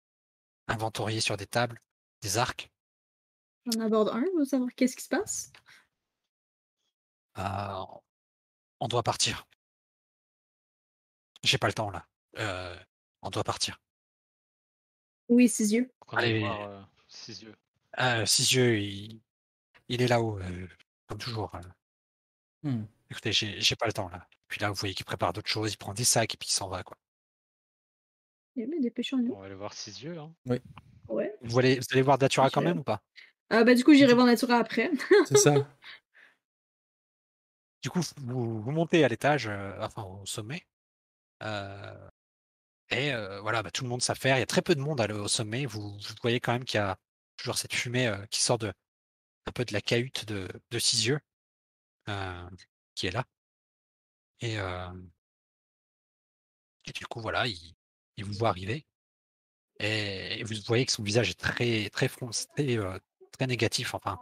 inventoriées sur des tables, des arcs. J'en aborde un, veux savoir qu'est-ce qui se passe. Euh, on doit partir. J'ai pas le temps là. Euh, on doit partir. Oui, six yeux. Allez. voir euh, ses yeux. Euh, Cisieux, il, il est là-haut, euh, comme toujours. Hmm. Écoutez, j'ai j'ai pas le temps là. Puis là, vous voyez qu'il prépare d'autres choses, il prend des sacs et puis il s'en va quoi. Bien, dépêchons-nous. On va aller voir ses yeux. Hein. Ouais. Vous allez, vous allez voir Datura quand même ou pas? Ah, bah, du coup, j'irai voir Natura après. C'est ça. Du coup, vous, vous montez à l'étage, euh, enfin au sommet. Euh, et euh, voilà, bah, tout le monde s'affaire. Il y a très peu de monde à le- au sommet. Vous, vous voyez quand même qu'il y a toujours cette fumée euh, qui sort de un peu de la cahute de, de Cisieux, euh, qui est là. Et, euh, et du coup, voilà, il, il vous voit arriver et vous voyez que son visage est très très foncé, très, euh, très négatif. Enfin,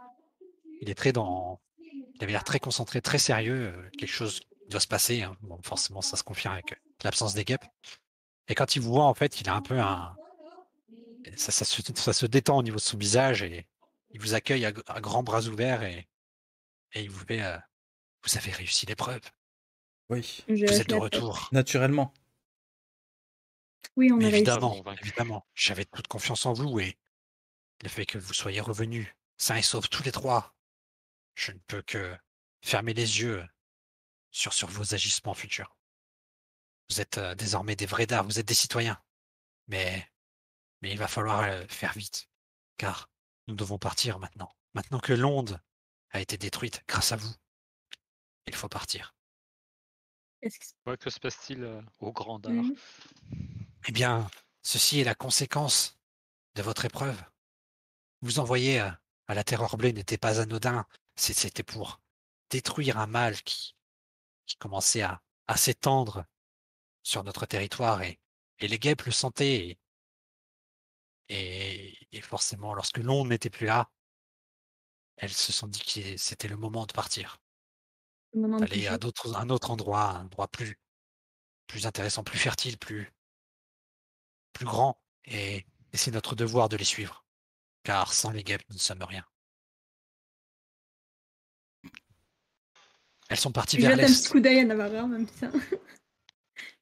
il est très dans, il avait l'air très concentré, très sérieux. euh, quelque chose doit se passer. hein. Bon, forcément, ça se confirme avec euh, l'absence des guêpes. Et quand il vous voit, en fait, il a un peu un, ça, ça se, ça se détend au niveau de son visage et il vous accueille à, à grands bras ouverts et, et il vous fait, euh, vous avez réussi l'épreuve. Oui, Vous êtes de retour. naturellement. Oui, on a évidemment, évidemment, j'avais toute confiance en vous et le fait que vous soyez revenus sains et saufs tous les trois, je ne peux que fermer les yeux sur, sur vos agissements futurs. Vous êtes euh, désormais des vrais dards, vous êtes des citoyens. Mais, mais il va falloir euh, faire vite, car nous devons partir maintenant. Maintenant que l'onde a été détruite grâce à vous, il faut partir. Ouais, que se passe-t-il euh, au grand dard Mhm. Eh bien, ceci est la conséquence de votre épreuve. Vous envoyer à, à la terreur bleue n'était pas anodin. C'était pour détruire un mal qui, qui commençait à, à s'étendre sur notre territoire et, et les guêpes le sentaient. Et, et, et forcément, lorsque l'onde n'était plus là, elles se sont dit que c'était le moment de partir, d'aller à d'autres, un autre endroit, un endroit plus, plus intéressant, plus fertile, plus, plus grand. Et, et c'est notre devoir de les suivre, car sans les guêpes, nous ne sommes rien. Elles sont parties vers petit l'est. coup d'œil à Navarra en même temps.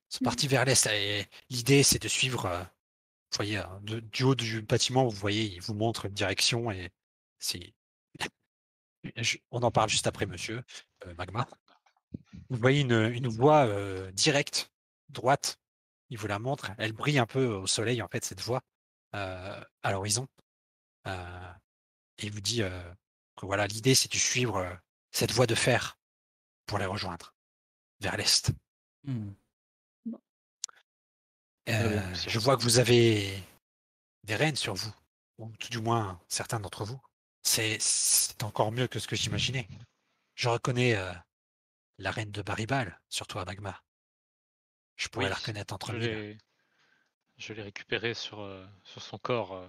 sont partis vers l'est. Et l'idée, c'est de suivre, euh, vous voyez, de- du haut du bâtiment, vous voyez, il vous montre une direction et c'est. On en parle juste après, monsieur euh, Magma. Vous voyez une, une voie euh, directe, droite. Il vous la montre. Elle brille un peu au soleil, en fait, cette voie, euh, à l'horizon. Euh, et il vous dit euh, que voilà, l'idée, c'est de suivre euh, cette voie de fer pour les rejoindre vers l'est. Euh, bien. je vois que vous avez des reines sur vous, ou tout du moins certains d'entre vous. C'est, encore mieux que ce que j'imaginais. Je reconnais euh, la reine de Baribal sur toi, Magma. Je pourrais Oui, la reconnaître entre mille. je l'ai récupéré sur, euh, sur son corps. euh.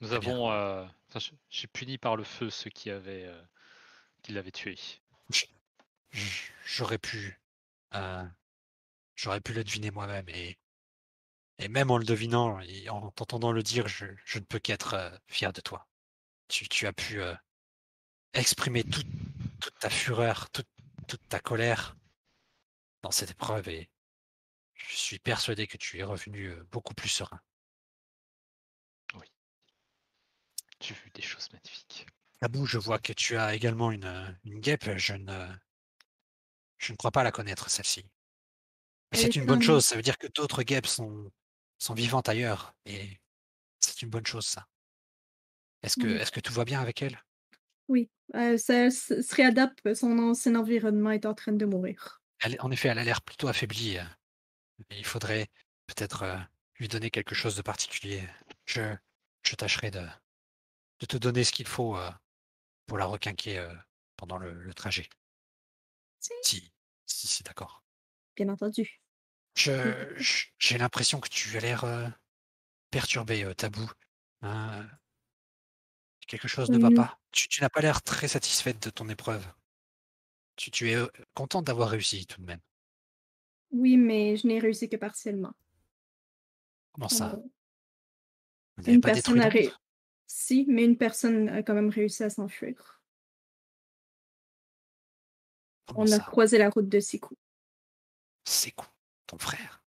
Nous avons, euh, j'ai puni par le feu ceux qui avaient, euh, qui l'avaient tué. J'aurais pu, j'aurais pu le deviner moi-même et, et même en le devinant et en t'entendant le dire, je, je ne peux qu'être fier de toi. Tu, tu as pu exprimer toute, toute ta fureur, toute, toute ta colère dans cette épreuve et je suis persuadé que tu es revenu beaucoup plus serein. J'ai vu des choses magnifiques. Abou, je vois que tu as également une, une guêpe. Je ne, je ne crois pas la connaître, celle-ci. Mais c'est est une bonne chose. Ça veut dire que d'autres guêpes sont, sont vivantes ailleurs. Et c'est une bonne chose, ça. Est-ce que, Oui. est-ce que tout va bien avec elle? Oui, euh, ça, ça se réadapte. Son ancien environnement est en train de mourir. Elle, En effet, elle a l'air plutôt affaiblie. Mais Il faudrait peut-être euh, lui donner quelque chose de particulier. Je, je tâcherai de, de te donner ce qu'il faut euh, pour la requinquer euh, pendant le, le trajet. Si. Si, d'accord. Bien entendu. Je, je- j'ai l'impression que tu as l'air perturbé, Tabou. Hein, quelque chose ne va Mm. pas. Tu, tu n'as pas l'air très satisfaite de ton épreuve. Tu, tu es contente d'avoir réussi tout de même. Oui, mais je n'ai réussi que partiellement. Comment ça? Euh, Vous n'avez une pas détruit personne a ré- Si, mais une personne a quand même réussi à s'enfuir. On a croisé la route de Sikou. Quoi Ton frère?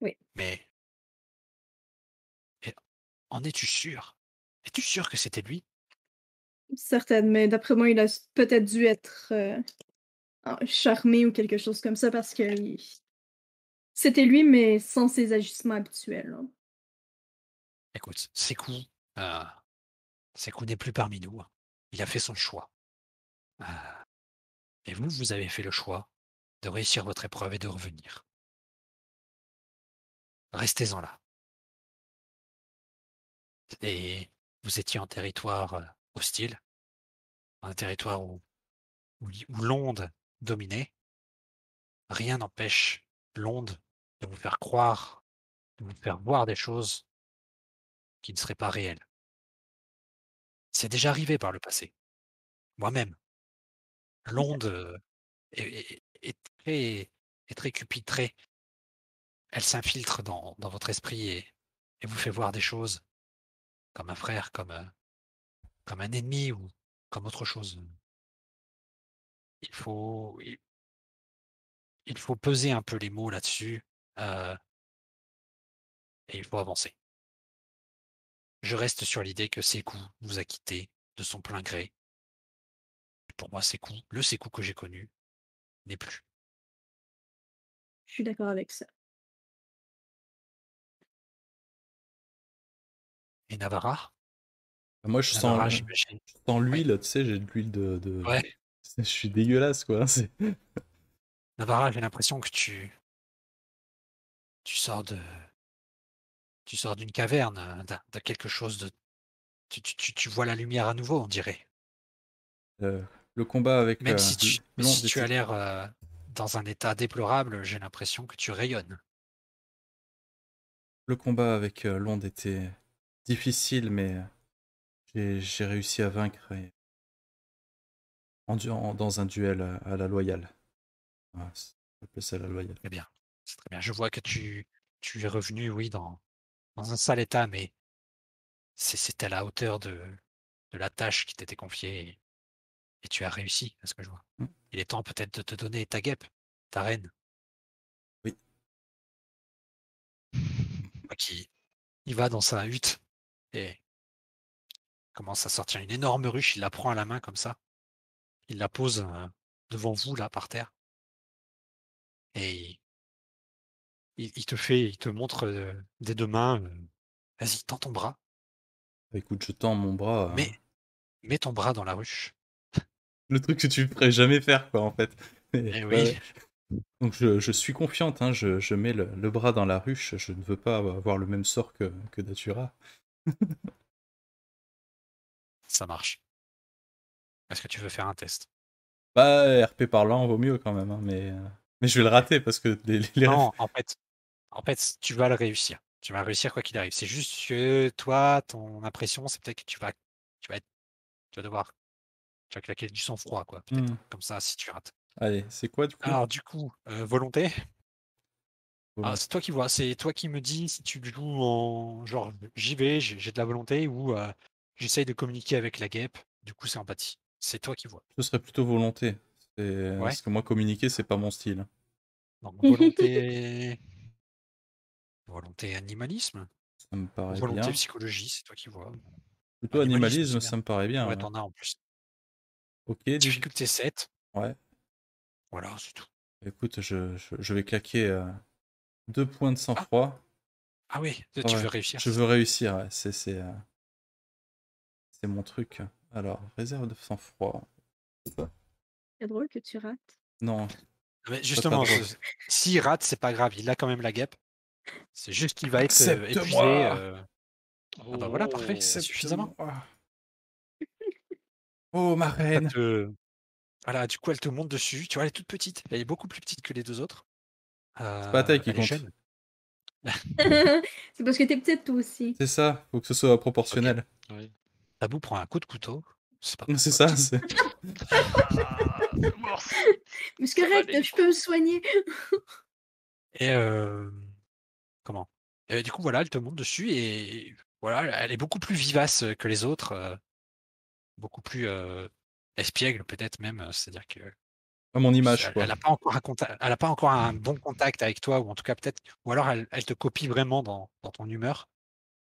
Oui. Mais. Et en es-tu sûr? Es-tu sûr que c'était lui? Certaine, mais d'après moi, il a peut-être dû être euh, charmé ou quelque chose comme ça parce que c'était lui, mais sans ses agissements habituels. hein. Écoute, Sekou, euh, Sekou n'est plus parmi nous. Il a fait son choix. Euh, et vous, vous avez fait le choix de réussir votre épreuve et de revenir. Restez-en là. Et vous étiez en territoire euh, hostile, un territoire où, où l'onde dominait. Rien n'empêche l'onde de vous faire croire de vous faire voir des choses qui ne seraient pas réelles. C'est déjà arrivé par le passé. Moi-même. L'onde euh, est, est- est très, est très cupidrée. Elle s'infiltre dans, dans votre esprit et, et vous fait voir des choses comme un frère, comme, comme un ennemi ou comme autre chose. Il faut, il, il faut peser un peu les mots là-dessus euh, et il faut avancer. Je reste sur l'idée que Sekou vous a quitté de son plein gré. Pour moi, Sekou, le Sekou que j'ai connu, n'est plus. Je suis d'accord avec ça. Et Navarra? Moi, je Navarra, sens, j'imagine. je sens l'huile, tu sais, j'ai de l'huile de, de- Ouais. Je suis dégueulasse, quoi. Navarra, j'ai l'impression que tu. Tu sors de. Tu sors d'une caverne, d'un d'un quelque chose de. Tu, tu, tu- vois la lumière à nouveau, on dirait. Euh, le combat avec Même euh, si tu, si tu as l'air euh, dans un état déplorable, j'ai l'impression que tu rayonnes. le combat avec l'onde était difficile, mais j'ai j'ai réussi à vaincre et- en, du- en- dans un duel à, la loyale. Appelle ça la loyale. Très bien. C'est très bien. Je vois que tu, tu es revenu, oui, dans, dans un sale état, mais c'est à la hauteur de, de la tâche qui t'était confiée et, et tu as réussi, à ce que je vois. Mm. Il est temps peut-être de te donner ta guêpe, ta reine. Oui. Qui il va dans sa hutte et commence à sortir une énorme ruche. Il la prend à la main comme ça. Il la pose euh, devant vous, là, par terre. Et il, il te fait, il te montre euh, des deux mains. euh, Vas-y, tends ton bras. Écoute, je tends mon bras. euh, Mais mets ton bras dans la ruche. Le truc que tu ferais jamais faire, quoi, en fait. Mais, Eh oui. Donc je, je suis confiante, hein, je, je mets le, le bras dans la ruche, je ne veux pas avoir le même sort que, que Datura. Ça marche. Est-ce que tu veux faire un test? Bah, RP parlant vaut mieux quand même, hein, mais, euh, mais je vais le rater parce que les, les Non, en fait, en fait, tu vas le réussir. Tu vas réussir quoi qu'il arrive. C'est juste que toi, ton impression, c'est peut-être que tu vas, tu vas être, tu vas devoir, tu vas claquer du sang-froid, quoi. Peut-être Hmm. comme ça, si tu rates. Allez, c'est quoi du coup? Alors, du coup, euh, volonté? Volonté. Ah, c'est toi qui vois. C'est toi qui me dis si tu joues en genre j'y vais, j'ai j'ai de la volonté ou euh, j'essaye de communiquer avec la guêpe. Du coup, c'est empathie. C'est toi qui vois. Ce serait plutôt volonté. Ouais. Parce que moi, communiquer, c'est pas mon style. Donc volonté, volonté animalisme, Ça me paraît volonté bien. psychologie, c'est toi qui vois. Plutôt animalisme, ça me paraît bien. ouais, t'en as en plus. Ok, Difficulté 7. ouais. Voilà, c'est tout. Écoute, je, je, je vais claquer euh, deux points de sang-froid. Ah oui, tu Ouais, veux réussir. Je veux réussir, ouais, c'est c'est euh, c'est mon truc. Alors, réserve de sang-froid. C'est drôle que tu rates. Non, Mais justement, s'il rate, c'est pas grave. Il a quand même la guêpe. C'est juste qu'il va être euh, épuisé. Euh, Ah bah voilà, parfait, Oh. c'est suffisamment. Oh, ma reine te- Voilà, du coup, elle te monte dessus. Tu vois, elle est toute petite. Elle est beaucoup plus petite que les deux autres. C'est pas taille qui compte. c'est parce que t'es petite toi aussi. C'est ça, faut que ce soit proportionnel. Oui. Tabou prend un coup de couteau. C'est pas C'est ça, c'est... Ah. Mais c'est correct, je peux me soigner. Et euh, comment? Et Du coup, voilà, elle te monte dessus et voilà, elle est beaucoup plus vivace que les autres, euh, beaucoup plus euh, espiègle peut-être même. C'est-à-dire que à mon image, elle, quoi. elle a pas encore un contact, elle a pas encore un bon contact avec toi ou en tout cas peut-être, ou alors elle, elle te copie vraiment dans, dans ton humeur.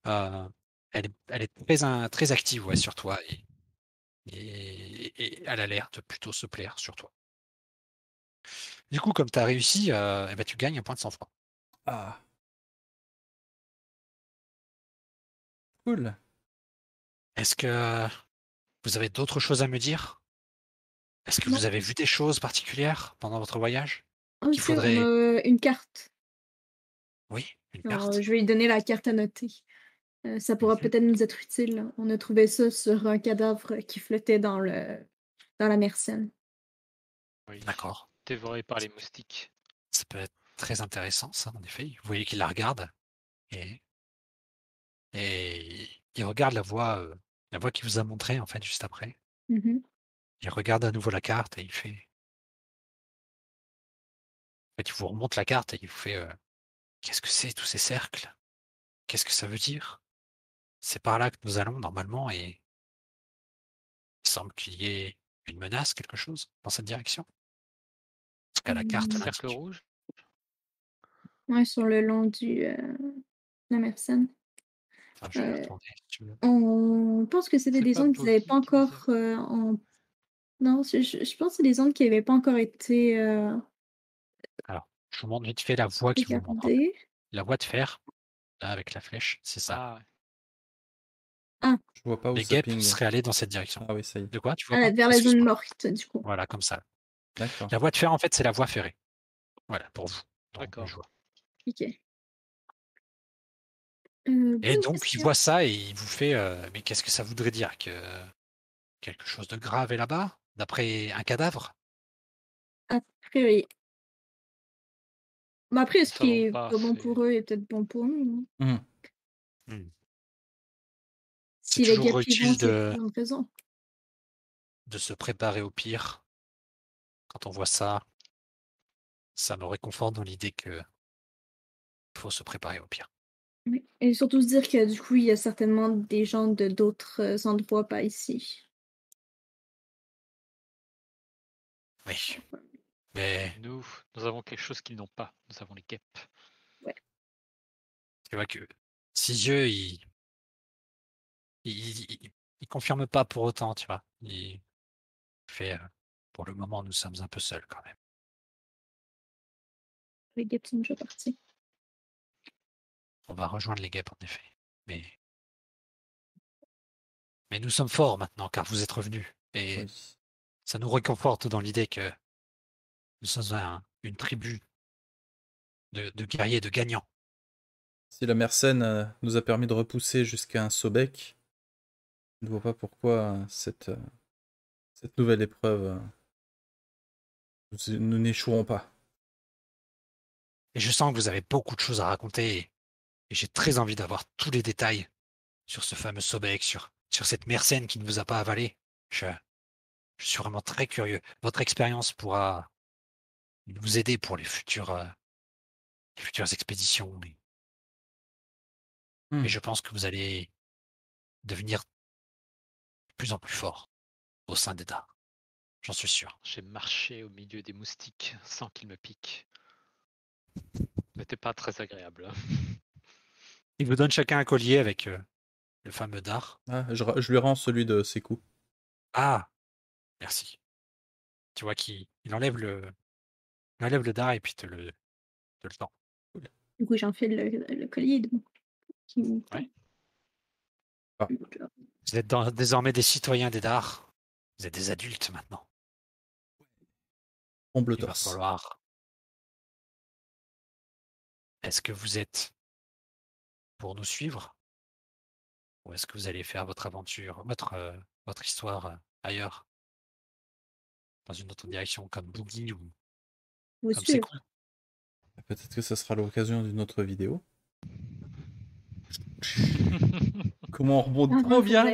Euh, elle, est, elle est très un- très active ouais, sur toi et, et, et elle a l'air de plutôt se plaire sur toi. Du coup, comme tu as réussi, euh, eh ben, tu gagnes un point de sang-froid. Ah. Cool. Est-ce que vous avez d'autres choses à me dire? Est-ce que Non. vous avez vu des choses particulières pendant votre voyage si, faudrait- a une carte. Oui, une Alors, carte. je vais lui donner la carte à noter. Euh, ça pourra Mhm. peut-être nous être utile. On a trouvé ça sur un cadavre qui flottait dans le dans la Mersenne. Oui. D'accord. Dévoré par les moustiques. Ça peut être très intéressant, ça, en effet. Vous voyez qu'il la regarde. Et, et il regarde la voie, euh, la voie qui vous a montré en fait juste après. Mhm. Il regarde à nouveau la carte et il fait. En fait, il vous remonte la carte et il vous fait euh, Qu'est-ce que c'est tous ces cercles? Qu'est-ce que ça veut dire? C'est par là que nous allons normalement et il semble qu'il y ait une menace, quelque chose dans cette direction. Parce qu'à la carte, là, Cercle rouge Ouais, sur le long du euh, la Mersenne. enfin, je vais Euh, si. On pense que c'était des zones qui n'avaient pas encore euh, en. Non, je, pense que c'est des zones qui n'avaient pas encore été euh, Je vous montre vite fait la voie qui vous montre. en. La voie de fer, là, avec la flèche, c'est ça. Ah, ouais. Je vois pas où Les guêpes ping. seraient allés dans cette direction. Ah oui, ça y est. De quoi Tu vois Ah, vers la zone morte, du coup. Voilà, comme ça. La voie de fer, en fait, c'est la voie ferrée. Voilà, pour vous. D'accord. Ok. Euh, Et donc, il question. voit ça et il vous fait euh, Mais qu'est-ce que ça voudrait dire Que quelque chose de grave est là-bas D'après un cadavre? A priori. Mais après, ce qui est bon pour eux est peut-être bon pour nous. hein. Mhm. C'est Si les toujours utile c'est de- pour une raison. de se préparer au pire. Quand on voit ça, ça me réconforte dans l'idée que faut se préparer au pire. Oui. Et surtout se dire que du coup, il y a certainement des gens de d'autres euh, endroits, pas ici. Oui. Mais Nous, nous avons quelque chose qu'ils n'ont pas. Nous avons les guêpes. tu vois que si eux, ils il, il, il confirme pas pour autant, tu vois. Il fait, euh, pour le moment, nous sommes un peu seuls quand même. Les guêpes sont déjà partis. On va rejoindre les guêpes, en effet. Mais, mais nous sommes forts maintenant, car vous êtes revenus. Et Oui. ça nous réconforte dans l'idée que nous sommes un- une tribu de, de guerriers, de gagnants. Si la Mersenne euh, nous a permis de repousser jusqu'à un Sobek, je ne vois pas pourquoi euh, cette, euh, cette nouvelle épreuve, euh, nous- n'échouerons pas. Et je sens que vous avez beaucoup de choses à raconter. Et, j'ai très envie d'avoir tous les détails sur ce fameux Sobek, sur, sur cette Mersenne qui ne vous a pas avalé. Je, je suis vraiment très curieux. Votre expérience pourra nous aider pour les futures, les futures expéditions. Et, Hmm. et je pense que vous allez devenir de plus en plus fort au sein des Dards. J'en suis sûr. J'ai marché au milieu des moustiques sans qu'ils me piquent. N'était pas très agréable. Il vous donne chacun un collier avec euh, le fameux dard. Ah, je, lui rends celui de ses coups. Ah, merci. Tu vois qu'il il enlève le, il enlève le dard et puis te le, te le tend. Du coup, j'enfile le, le collier de qui Ouais. Ah. Vous êtes dans- désormais des citoyens des dards. Vous êtes des adultes maintenant. On Il va falloir. Est-ce que vous êtes pour nous suivre? Ou est-ce que vous allez faire votre aventure, votre, euh, votre histoire euh, ailleurs? Dans une autre direction, comme Boogie ou Vous comme suivre. Sekou Peut-être que ça sera l'occasion d'une autre vidéo. Comment on rebondit trop bien